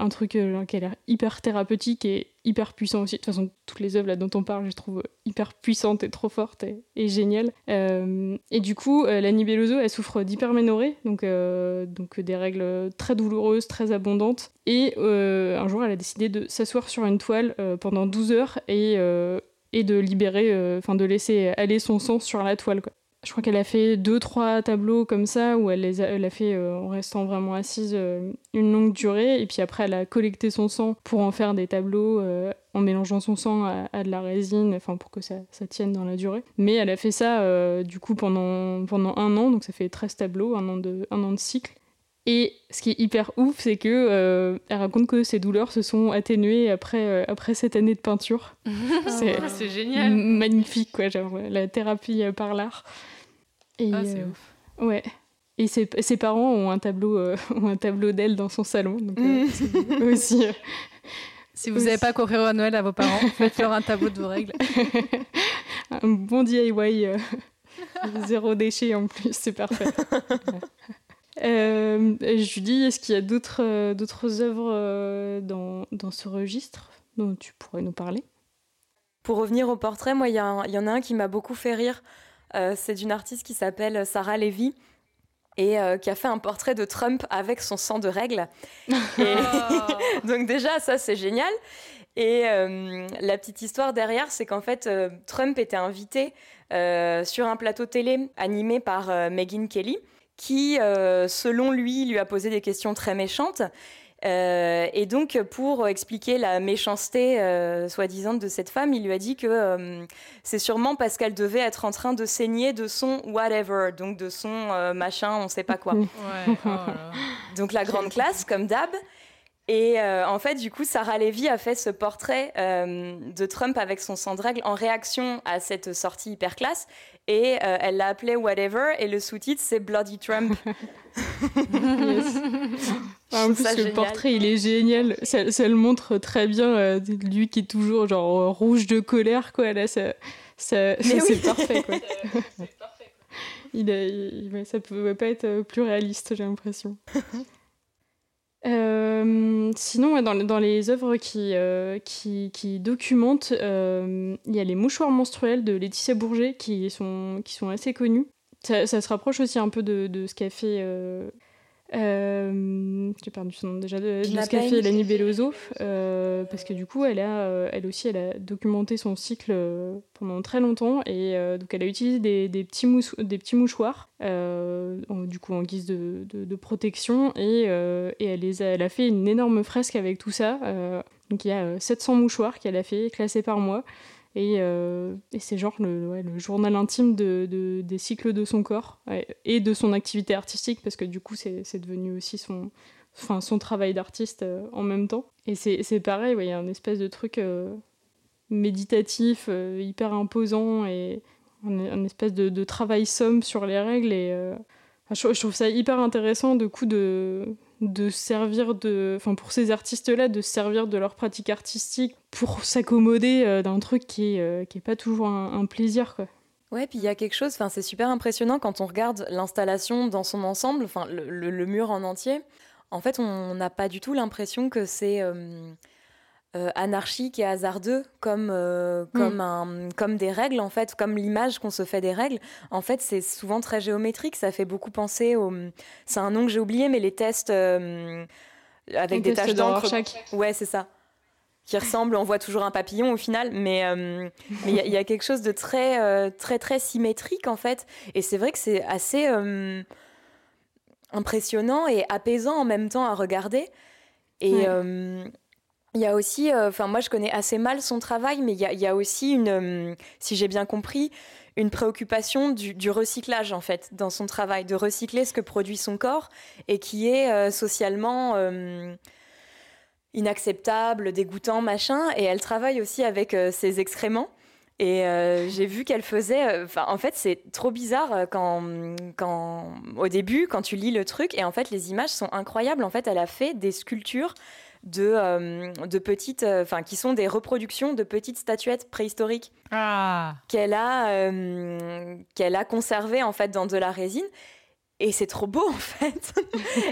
un truc euh, qui a l'air hyper thérapeutique et hyper puissant aussi. De toute façon, toutes les œuvres là dont on parle, je trouve hyper puissantes et trop fortes et, et géniales. Euh, et du coup, euh, Belloso, elle souffre d'hyperménorrhée, donc, donc des règles très douloureuses, très abondantes. Et un jour, elle a décidé de s'asseoir sur une toile pendant 12 heures et, et de libérer, enfin de laisser aller son sang sur la toile. Je crois qu'elle a fait deux, trois tableaux comme ça où elle les a, elle a fait euh, en restant vraiment assise euh, une longue durée. Et puis après, elle a collecté son sang pour en faire des tableaux euh, en mélangeant son sang à, de la résine, enfin pour que ça, ça, tienne dans la durée. Mais elle a fait ça du coup pendant, pendant un an, donc ça fait 13 tableaux, un an de, un an de cycle. Et ce qui est hyper ouf, c'est que elle raconte que ses douleurs se sont atténuées après, après cette année de peinture. c'est génial. Magnifique, quoi, genre la thérapie par l'art. Ah, c'est euh, ouf. Ouais. Et ses, ses parents ont un tableau, euh, ont un tableau d'elle dans son salon. Donc, euh, c'est aussi. euh, Si vous n'avez pas courir à Noël à vos parents, faites-leur un tableau de vos règles. un bon DIY, euh, zéro déchet en plus, c'est parfait. Euh, Julie, est-ce qu'il y a d'autres euh, d'autres œuvres euh, dans, dans ce registre dont tu pourrais nous parler? Pour revenir au portrait, moi, y, il y en a un qui m'a beaucoup fait rire. Euh, c'est d'une artiste qui s'appelle Sarah Levy et euh, qui a fait un portrait de Trump avec son sang de règle. Et- Donc déjà, ça, c'est génial. Et euh, la petite histoire derrière, c'est qu'en fait, euh, Trump était invité sur un plateau télé animé par Megyn Kelly, qui, selon lui, lui a posé des questions très méchantes. Euh, et donc, pour expliquer la méchanceté euh, soi-disant de cette femme, il lui a dit que euh, c'est sûrement parce qu'elle devait être en train de saigner de son whatever, donc de son machin, on sait pas quoi. Ouais, oh. Donc la grande classe, comme d'hab. Et euh, en fait, du coup, Sarah Levy a fait ce portrait euh, de Trump avec son sang de règle en réaction à cette sortie hyper classe. Et euh, elle l'a appelé Whatever. Et le sous-titre, c'est Bloody Trump. Yes. Ah, en plus, ça le génial. portrait, il est génial. Ça, ça le montre très bien, euh, lui qui est toujours genre rouge de colère, quoi. Là, ça, c'est oui. parfait, quoi. il a- il- ouais, ça pouvait pas être plus réaliste, j'ai l'impression. Euh, sinon, dans, les œuvres qui, euh, documentent, euh, il y a les mouchoirs menstruels de Laetitia Bourget qui sont, assez connus. Ça, se rapproche aussi un peu de ce qu'a fait. Euh, J'ai perdu son nom déjà. De, de Gina ce qu'a fait Payne. Elanie Belloso. euh, parce que du coup, elle, a, euh, elle aussi, elle a documenté son cycle pendant très longtemps. Et euh, donc, elle a utilisé des, des petits, mousse- des petits mouchoirs, en- du coup, en guise de, de- de protection. Et, et elle, les a, elle a fait une énorme fresque avec tout ça. donc, il y a euh, 700 mouchoirs qu'elle a fait, classés par mois. Et, euh, et c'est genre le, journal intime de, de- des cycles de son corps et de son activité artistique, parce que du coup, c'est devenu aussi son, travail d'artiste euh, en même temps. Et c'est pareil, il y a un espèce de truc euh, méditatif, hyper imposant, et un, espèce de, travail somme sur les règles. Et je, je trouve ça hyper intéressant, de coup, de de servir de enfin pour ces artistes là de se servir de leur pratique artistique pour s'accommoder euh, d'un truc qui est, euh, qui est pas toujours un, plaisir quoi Ouais, puis il y a quelque chose, c'est super impressionnant quand on regarde l'installation dans son ensemble, enfin, le, le- le mur en entier. En fait, on n'a pas du tout l'impression que c'est euh, euh, anarchique et hasardeux comme, euh, comme, un, comme des règles, en fait, comme l'image qu'on se fait des règles. En fait, c'est souvent très géométrique. Ça fait beaucoup penser au. C'est un nom que j'ai oublié, mais les tests euh, avec des taches de d'encre. Ouais, c'est ça. Qui ressemble, on voit toujours un papillon au final, mais euh, mais il y, a- il y a quelque chose de très, euh, très, très symétrique en fait. Et c'est vrai que c'est assez euh, impressionnant et apaisant en même temps à regarder. Et Ouais. Il y a aussi, euh, enfin moi je connais assez mal son travail, mais il y a, aussi une, euh, si j'ai bien compris, une préoccupation du, recyclage en fait dans son travail, de recycler ce que produit son corps et qui est euh, socialement inacceptable, dégoûtant, machin. Et elle travaille aussi avec ses excréments. Et j'ai vu qu'elle faisait. Enfin, en fait, c'est trop bizarre quand, quand, au début, quand tu lis le truc. Et en fait, les images sont incroyables. En fait, elle a fait des sculptures de, euh, de petites. euh, Enfin, qui sont des reproductions de petites statuettes préhistoriques Ah qu'elle a, euh, qu'elle a conservé en fait dans de la résine. Et c'est trop beau en fait.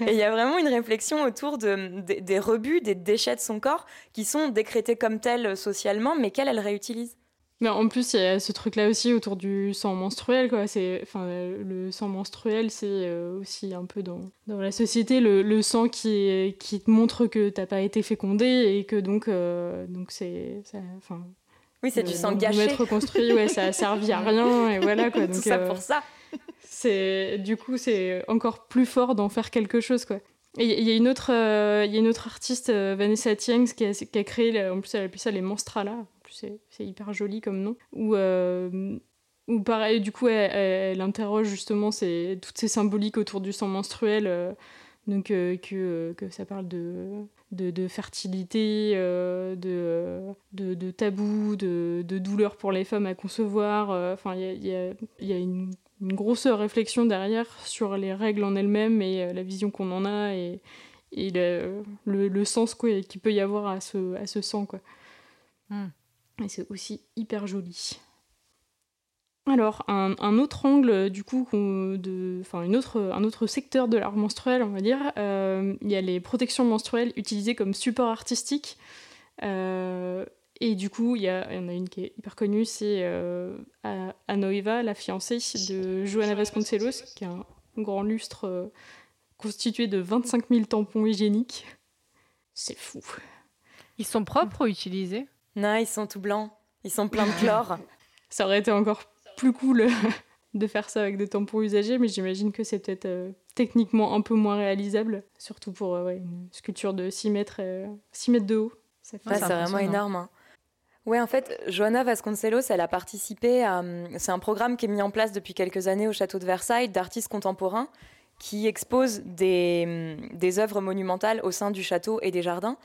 et il y a vraiment une réflexion autour de, des- des rebuts, des déchets de son corps qui sont décrétés comme tels socialement, mais qu'elle, elle réutilise. Mais en plus il y a ce truc là aussi autour du sang menstruel quoi c'est enfin euh, le sang menstruel c'est euh, aussi un peu dans, dans la société le, le sang qui est- qui te montre que t'as pas été fécondé et que donc euh, donc c'est enfin Oui, c'est du le- sang gâché. être reconstruit ouais ça a servi à rien et voilà quoi Tout ça euh, pour ça. c'est du coup c'est encore plus fort d'en faire quelque chose quoi il y a une autre euh, y a une autre artiste euh, Vanessa Tiengs qui a, qui a créé en plus elle appelle ça les plus c'est hyper joli comme nom où euh, pareil du coup elle, interroge justement toutes ces symboliques autour du sang menstruel euh, donc euh, que, euh, que ça parle de de, fertilité, de, de, de tabou, de, douleur pour les femmes à concevoir. Enfin, il y a, y y a une une grosse réflexion derrière sur les règles en elles-mêmes et la vision qu'on en a et, et le, le, sens qu'il peut y avoir à ce, à ce sang. Quoi. Hmm. Et c'est aussi hyper joli. Alors, un, autre angle, du coup, de, enfin, une autre, un autre secteur de l'art menstruel, on va dire, euh, il y a les protections menstruelles utilisées comme support artistique. Euh, et du coup, il y, a, en a une qui est hyper connue, c'est euh, Anoiva, la fiancée de Joana Vasconcelos, qui a un grand lustre euh, constitué de 25 000 tampons hygiéniques. C'est fou. Ils sont propres ou utilisés? Non, ils sont tout blancs. Ils sont pleins de chlore. ça aurait été encore plus cool de faire ça avec des tampons usagés, mais j'imagine que c'est peut-être euh, techniquement un peu moins réalisable, surtout pour euh, une sculpture de 6 mètres, 6 mètres de haut. c'est vraiment énorme. Hein. Ouais, en fait, Johanna Vasconcelos, elle a participé à. C'est un programme qui est mis en place depuis quelques années au château de Versailles d'artistes contemporains qui expose des, des œuvres monumentales au sein du château et des jardins.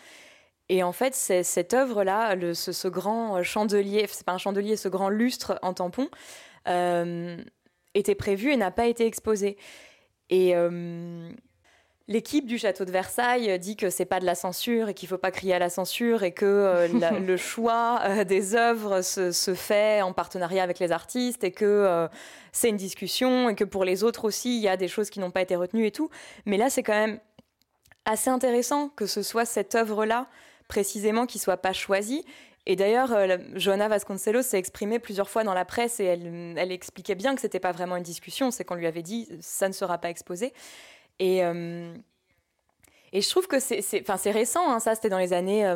Et en fait, c'est cette œuvre-là, ce, ce, grand chandelier, c'est pas un chandelier, ce grand lustre en tampon, euh, était prévu et n'a pas été exposé. Et euh, L'équipe du château de Versailles dit que c'est pas de la censure et qu'il faut pas crier à la censure et que euh, le choix euh, des œuvres se, fait en partenariat avec les artistes et que euh, c'est une discussion et que pour les autres aussi il y a des choses qui n'ont pas été retenues et tout. Mais là c'est quand même assez intéressant que ce soit cette œuvre-là précisément qui soit pas choisie. Et d'ailleurs, Johanna Vasconcelos s'est exprimée plusieurs fois dans la presse et elle, elle expliquait bien que c'était pas vraiment une discussion, c'est qu'on lui avait dit ça ne sera pas exposé. Et, euh, et je trouve que c'est, c'est, récent, hein, ça c'était dans les années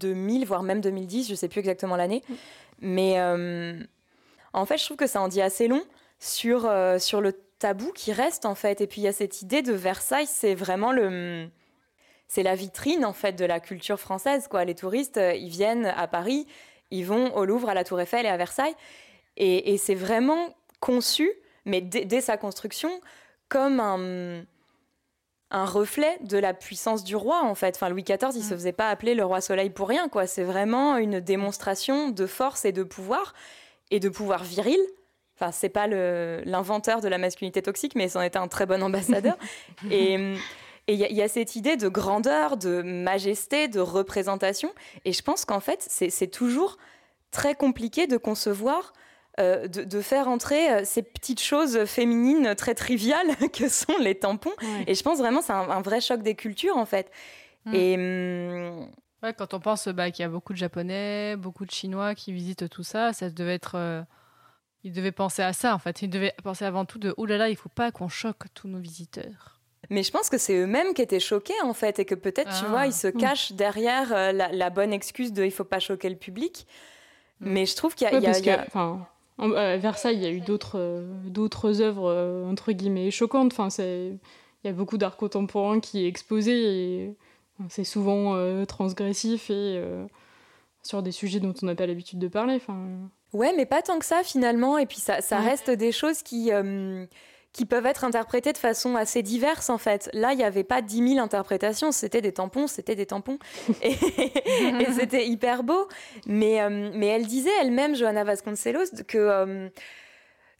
2000, euh, voire même 2010, je sais plus exactement l'année. Mm. Mais euh, en fait, je trouve que ça en dit assez long sur, sur le tabou qui reste en fait. Et puis il y a cette idée de Versailles, c'est vraiment le c'est la vitrine en fait de la culture française quoi. Les touristes, ils viennent à Paris, ils vont au Louvre, à la Tour Eiffel et à Versailles, et, et c'est vraiment conçu, mais dès sa construction, comme un un reflet de la puissance du roi en fait. Enfin, Louis XIV, il se mm. faisait pas appeler le roi Soleil pour rien quoi. C'est vraiment une démonstration de force et de pouvoir et de pouvoir viril. Enfin, c'est pas l'inventeur de la masculinité toxique, mais c'en était un très bon ambassadeur. et il y, a cette idée de grandeur, de majesté, de représentation. Et je pense qu'en fait, c'est toujours très compliqué de concevoir euh, de, faire entrer euh, ces petites choses féminines très triviales que sont les tampons. Et je pense vraiment c'est un, vrai choc des cultures en fait. Hmm. Et hum, ouais, quand on pense bah, qu'il y a beaucoup de Japonais, beaucoup de Chinois qui visitent tout ça, ça devait être euh, ils devaient penser à ça en fait. Ils devaient penser avant tout de oh là là, il faut pas qu'on choque tous nos visiteurs. Mais je pense que c'est eux-mêmes qui étaient choqués en fait et que peut-être tu vois ils se ah. cachent derrière la, bonne excuse de il faut pas choquer le public. Hmm. Mais je trouve qu'il y a, à Versailles, il y a eu d'autres euh, d'autres œuvres euh, entre guillemets choquantes. Enfin, il y a beaucoup d'art contemporain qui est exposé et c'est souvent euh, transgressif et sur des sujets dont on n'a pas l'habitude de parler. Enfin. Ouais, mais pas tant que ça finalement. Et puis ça, ça reste des choses qui qui peuvent être interprétées de façon assez diverse en fait. Là, il n'y avait pas 10 000 interprétations, c'était des tampons, c'était des tampons. Et, c'était hyper beau. Mais, euh, mais elle disait elle-même, Johanna Vasconcelos, que... Euh,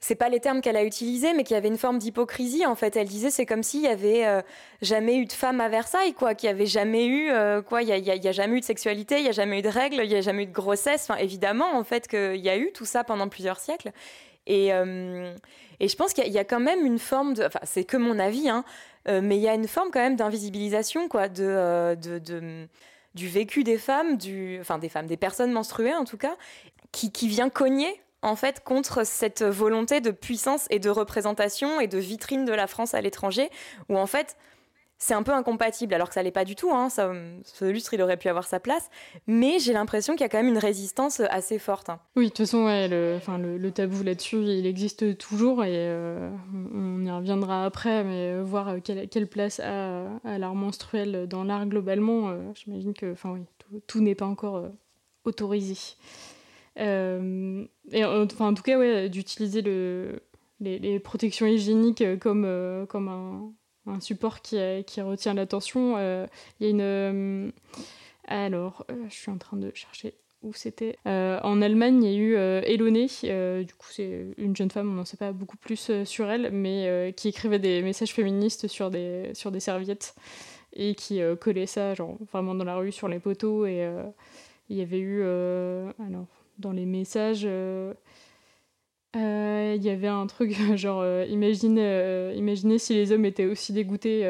c'est pas les termes qu'elle a utilisés, mais qu'il y avait une forme d'hypocrisie. En fait, elle disait c'est comme s'il y avait euh, jamais eu de femme à Versailles, quoi, qu'il y avait jamais eu, quoi, il y a, y a, jamais eu de sexualité, il y a jamais eu de règles, il y a jamais eu de grossesse. Enfin, évidemment, en fait, qu'il y a eu tout ça pendant plusieurs siècles. Et, euh, et je pense qu'il y, a quand même une forme de. Enfin, c'est que mon avis, hein, euh, mais il y a une forme quand même d'invisibilisation, quoi, euh, de, du vécu des femmes, du, enfin des femmes, des personnes menstruées en tout cas, qui, qui vient cogner en fait contre cette volonté de puissance et de représentation et de vitrine de la France à l'étranger, où en fait c'est un peu incompatible, alors que ça l'est pas du tout. Hein, ça, ce lustre, il aurait pu avoir sa place, mais j'ai l'impression qu'il y a quand même une résistance assez forte. Oui, de toute façon, le, tabou là-dessus, il existe toujours, et euh, on y reviendra après, mais voir quelle, place a, l'art menstruel dans l'art globalement, euh, j'imagine que, enfin oui, tout, n'est pas encore euh, autorisé. et en tout cas, d'utiliser le, les, protections hygiéniques comme un un support qui, qui retient l'attention. Euh, il y a une. Euh, alors, euh, je suis en train de chercher où c'était. en Allemagne, il y a eu Elonée, du coup c'est une jeune femme, on n'en sait pas beaucoup plus sur elle, mais qui écrivait des messages féministes sur des, sur des serviettes et qui collait ça genre vraiment dans la rue sur les poteaux et il y avait eu alors dans les messages euh, il y avait un truc genre euh, imaginez, euh, imaginez si les hommes étaient aussi dégoûtés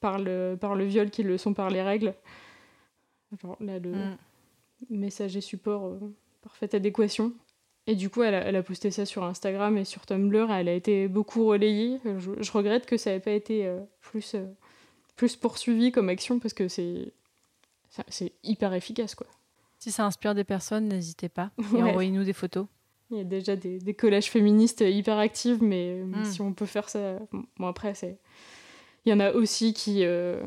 par, le, par le viol qu'ils le sont par les règles. Genre là, le mm. message et support, parfaite adéquation. Et du coup, elle a, elle a, posté ça sur Instagram et sur Tumblr. Elle a été beaucoup relayée. Je, regrette que ça n'ait pas été plus, plus poursuivi comme action parce que c'est, c'est hyper efficace. quoi. Si ça inspire des personnes, n'hésitez pas et envoyez-nous des photos. Il y a déjà des, des collages féministes hyper actifs, mais hmm. si on peut faire ça. Bon, après, c'est. Il y en a aussi qui, euh,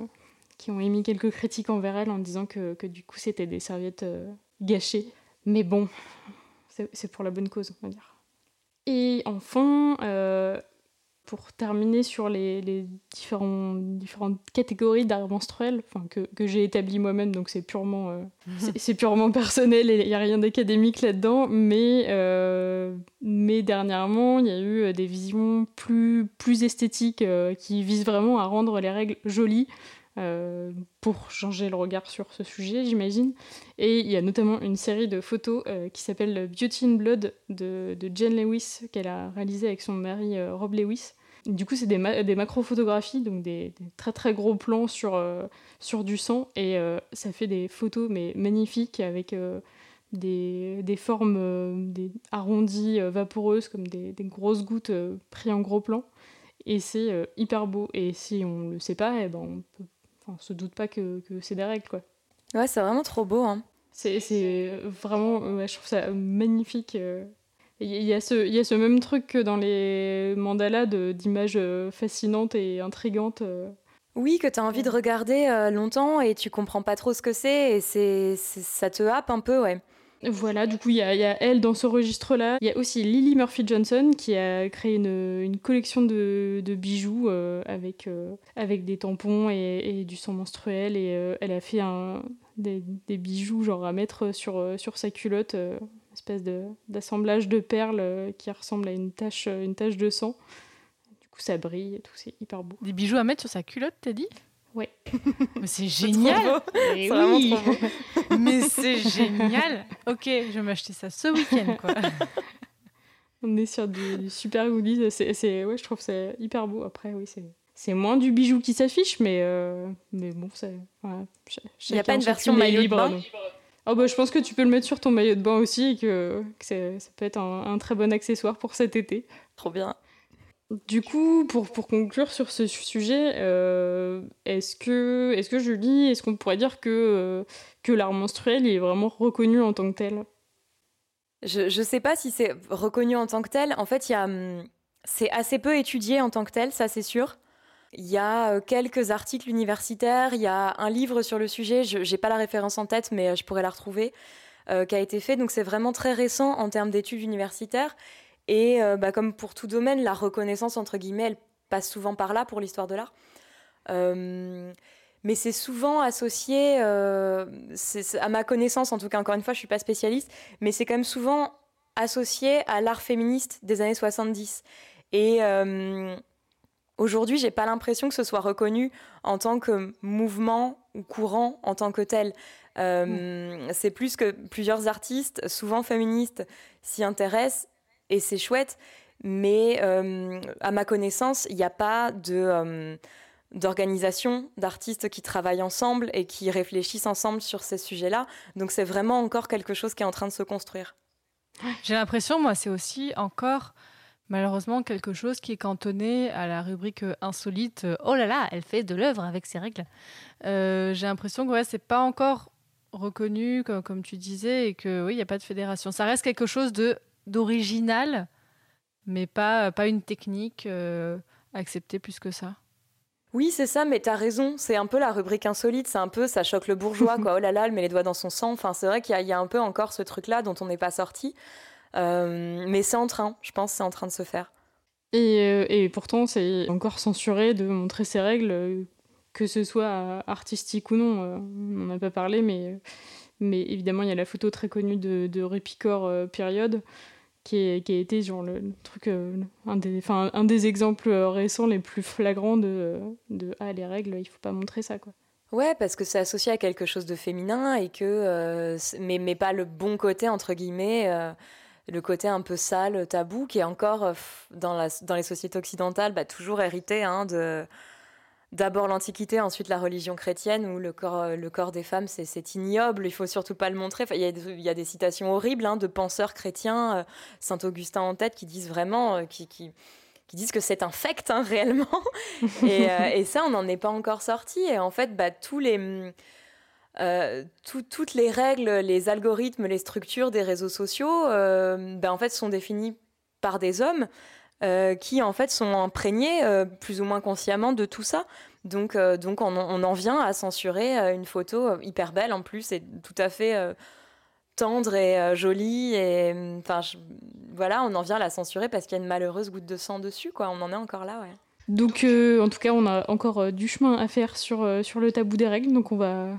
qui ont émis quelques critiques envers elle en disant que, que du coup, c'était des serviettes euh, gâchées. Mais bon, c'est pour la bonne cause, on va dire. Et enfin, euh, pour terminer sur les, les différents, différentes catégories d'art menstruel que, que j'ai établi moi-même, donc c'est purement, euh, c'est purement personnel et il n'y a rien d'académique là-dedans, mais, euh, mais dernièrement, il y a eu euh, des visions plus, plus esthétiques qui visent vraiment à rendre les règles jolies. pour changer le regard sur ce sujet, j'imagine. Et il y a notamment une série de photos qui s'appelle Beauty in Blood de, de Jen Lewis, qu'elle a réalisée avec son mari Rob Lewis, du coup, c'est des, des macro-photographies, donc des, très très gros plans sur, euh, sur du sang, et euh, ça fait des photos mais magnifiques avec euh, des, des, formes des arrondies, vaporeuses, comme des, grosses gouttes prises en gros plan. Et c'est hyper beau. Et si on le sait pas, eh ben on, peut, on se doute pas que, que c'est des règles. Quoi. Ouais, c'est vraiment trop beau. Hein. C'est vraiment, je trouve ça magnifique. Il y, a ce, il y a ce même truc que dans les mandalas d'images euh, fascinantes et intrigantes. Euh. Oui, que tu as envie de regarder euh, longtemps et tu comprends pas trop ce que c'est et c'est, ça te happe un peu, ouais. Voilà, du coup, il y, y a, elle dans ce registre-là. Il y a aussi Lily Murphy Johnson qui a créé une, une collection de, de bijoux avec, avec des tampons et, et, du sang menstruel. Et elle a fait un, des, des, bijoux genre à mettre sur, sur sa culotte espèce d'assemblage de, perles euh, qui ressemble à une tache, euh, une tache de sang. Du coup, ça brille et tout, c'est hyper beau. Des bijoux à mettre sur sa culotte, t'as dit? Ouais. Mais c'est génial C'est oui. trop beau. Mais c'est génial Ok, je vais m'acheter ça ce week-end, quoi. On est sur du, super goodies. C'est, ouais, je trouve c'est hyper beau. Après, oui, c'est c'est moins du bijou qui s'affiche, mais, euh, mais bon, c'est. Il n'y a pas une version maillot libre. Oh bah, je pense que tu peux le mettre sur ton maillot de bain aussi et que, que ça peut être un, très bon accessoire pour cet été. Trop bien. Du coup, pour, pour conclure sur ce sujet, euh, est-ce que, est que Julie, est-ce qu'on pourrait dire que, euh, que l'art menstruel est vraiment reconnu en tant que tel? Je ne sais pas si c'est reconnu en tant que tel. En fait, hum, c'est assez peu étudié en tant que tel, ça c'est sûr. Il y a euh, quelques articles universitaires, il y a un livre sur le sujet, je n'ai pas la référence en tête, mais euh, je pourrais la retrouver, euh, qui a été fait. Donc c'est vraiment très récent en termes d'études universitaires. Et bah, comme pour tout domaine, la reconnaissance, entre guillemets, elle passe souvent par là pour l'histoire de l'art. mais c'est souvent associé, à ma connaissance, en tout cas, encore une fois, je ne suis pas spécialiste, mais c'est quand même souvent associé à l'art féministe des années 70. Et Aujourd'hui, j'ai pas l'impression que ce soit reconnu en tant que mouvement ou courant en tant que tel. Euh, c'est plus que plusieurs artistes, souvent féministes, s'y intéressent et c'est chouette. Mais euh, à ma connaissance, il n'y a pas de euh, d'organisation d'artistes qui travaillent ensemble et qui réfléchissent ensemble sur ces sujets-là. Donc c'est vraiment encore quelque chose qui est en train de se construire. J'ai l'impression, moi, c'est aussi encore malheureusement quelque chose qui est cantonné à la rubrique insolite. Oh là là, elle fait de l'œuvre avec ses règles. Euh, j'ai l'impression que ouais, c'est pas encore reconnu comme, comme, tu disais et que oui, il n'y a pas de fédération. Ça reste quelque chose de d'original, mais pas pas une technique euh, acceptée plus que ça. Oui, c'est ça, mais tu as raison. C'est un peu la rubrique insolite. C'est un peu, ça choque le bourgeois, quoi. Oh là là, elle met les doigts dans son sang. Enfin, c'est vrai qu'il y, y, a un peu encore ce truc-là dont on n'est pas sorti. Euh, mais c'est en train, je pense, c'est en train de se faire. Et, euh, et pourtant, c'est encore censuré de montrer ses règles, que ce soit artistique ou non. On n'en a pas parlé, mais Mais évidemment, il y a la photo très connue de, de Répicor période qui, qui, a été genre le, truc, un, des, un des exemples récents les plus flagrants de, de ah les règles, il faut pas montrer ça quoi. Ouais, parce que c'est associé à quelque chose de féminin et que, mais, mais pas le bon côté entre guillemets le côté un peu sale, tabou, qui est encore euh, dans, la, les sociétés occidentales bah, toujours hérité hein, d'abord l'Antiquité, ensuite la religion chrétienne, où le corps, euh, le corps des femmes, c'est ignoble, il faut surtout pas le montrer. Il y, a, des citations horribles hein, de penseurs chrétiens, euh, Saint-Augustin en tête, qui disent vraiment, qui, disent que c'est infect hein, réellement. et, et, ça, on n'en est pas encore sorti. Et en fait, bah, tous les euh, toutes les règles, les algorithmes, les structures des réseaux sociaux, euh, ben, en fait, sont définis par des hommes euh, qui, en fait, sont imprégnés plus ou moins consciemment de tout ça. Donc, donc on, en vient à censurer une photo hyper belle en plus et tout à fait tendre et jolie. Et enfin, voilà, on en vient à la censurer parce qu'il y a une malheureuse goutte de sang dessus. Quoi. On en est encore là, ouais. Donc, en tout cas, on a encore du chemin à faire sur, sur le tabou des règles. Donc, on va,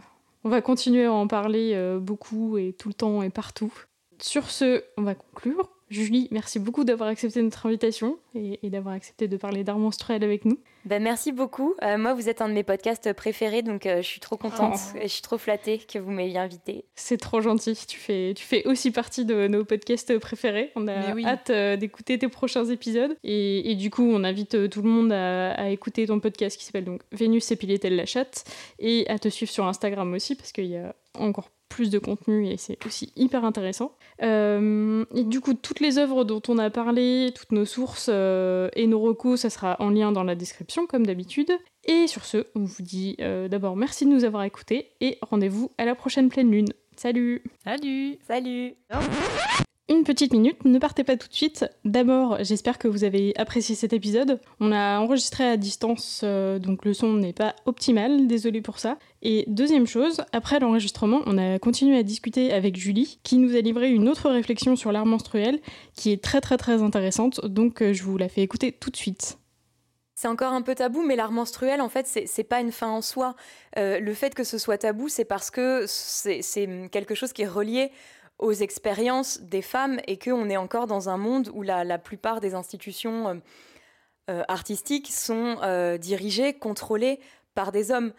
on va continuer à en parler euh, beaucoup et tout le temps et partout. Sur ce, on va conclure. Julie, merci beaucoup d'avoir accepté notre invitation et, d'avoir accepté de parler d'art menstruel avec nous. Ben, merci beaucoup. Euh, moi, vous êtes un de mes podcasts préférés, donc euh, je suis trop contente oh. et je suis trop flattée que vous m'ayez invitée. C'est trop gentil. Tu fais, tu fais aussi partie de nos podcasts préférés. On a hâte euh, d'écouter tes prochains épisodes. Et, du coup, on invite tout le monde à, écouter ton podcast qui s'appelle donc Vénus épilait-elle la chatte et à te suivre sur Instagram aussi parce qu'il y a encore plus de contenu et c'est aussi hyper intéressant. Euh, et du coup, toutes les œuvres dont on a parlé, toutes nos sources euh, et nos recours, ça sera en lien dans la description comme d'habitude. Et sur ce, on vous dit euh, d'abord merci de nous avoir écoutés et rendez-vous à la prochaine pleine lune. Salut Salut Salut une petite minute, ne partez pas tout de suite. D'abord, j'espère que vous avez apprécié cet épisode. On a enregistré à distance, euh, donc le son n'est pas optimal, désolé pour ça. Et deuxième chose, après l'enregistrement, on a continué à discuter avec Julie, qui nous a livré une autre réflexion sur l'art menstruel, qui est très très très intéressante, donc euh, je vous la fais écouter tout de suite. C'est encore un peu tabou, mais l'art menstruel, en fait, c'est pas une fin en soi. Euh, le fait que ce soit tabou, c'est parce que c'est quelque chose qui est relié aux expériences des femmes et qu'on est encore dans un monde où la, plupart des institutions euh, euh, artistiques sont euh, dirigées, contrôlées par des hommes.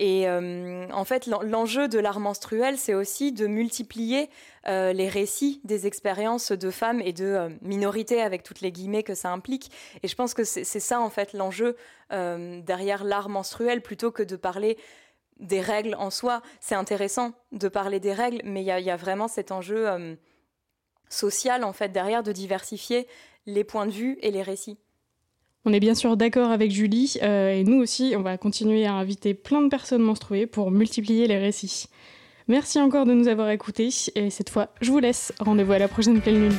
Et en fait, l'enjeu de l'art menstruel, c'est aussi de multiplier les récits des expériences de femmes et de minorités, avec toutes les guillemets que ça implique. Et je pense que c'est ça, en fait, l'enjeu derrière l'art menstruel, plutôt que de parler des règles en soi. C'est intéressant de parler des règles, mais il y, a vraiment cet enjeu euh, social, en fait, derrière, de diversifier les points de vue et les récits. On est bien sûr d'accord avec Julie, euh, et nous aussi, on va continuer à inviter plein de personnes menstruées pour multiplier les récits. Merci encore de nous avoir écoutés, et cette fois, je vous laisse. Rendez-vous à la prochaine pleine lune.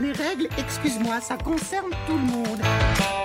Les règles, excuse-moi, ça concerne tout le monde.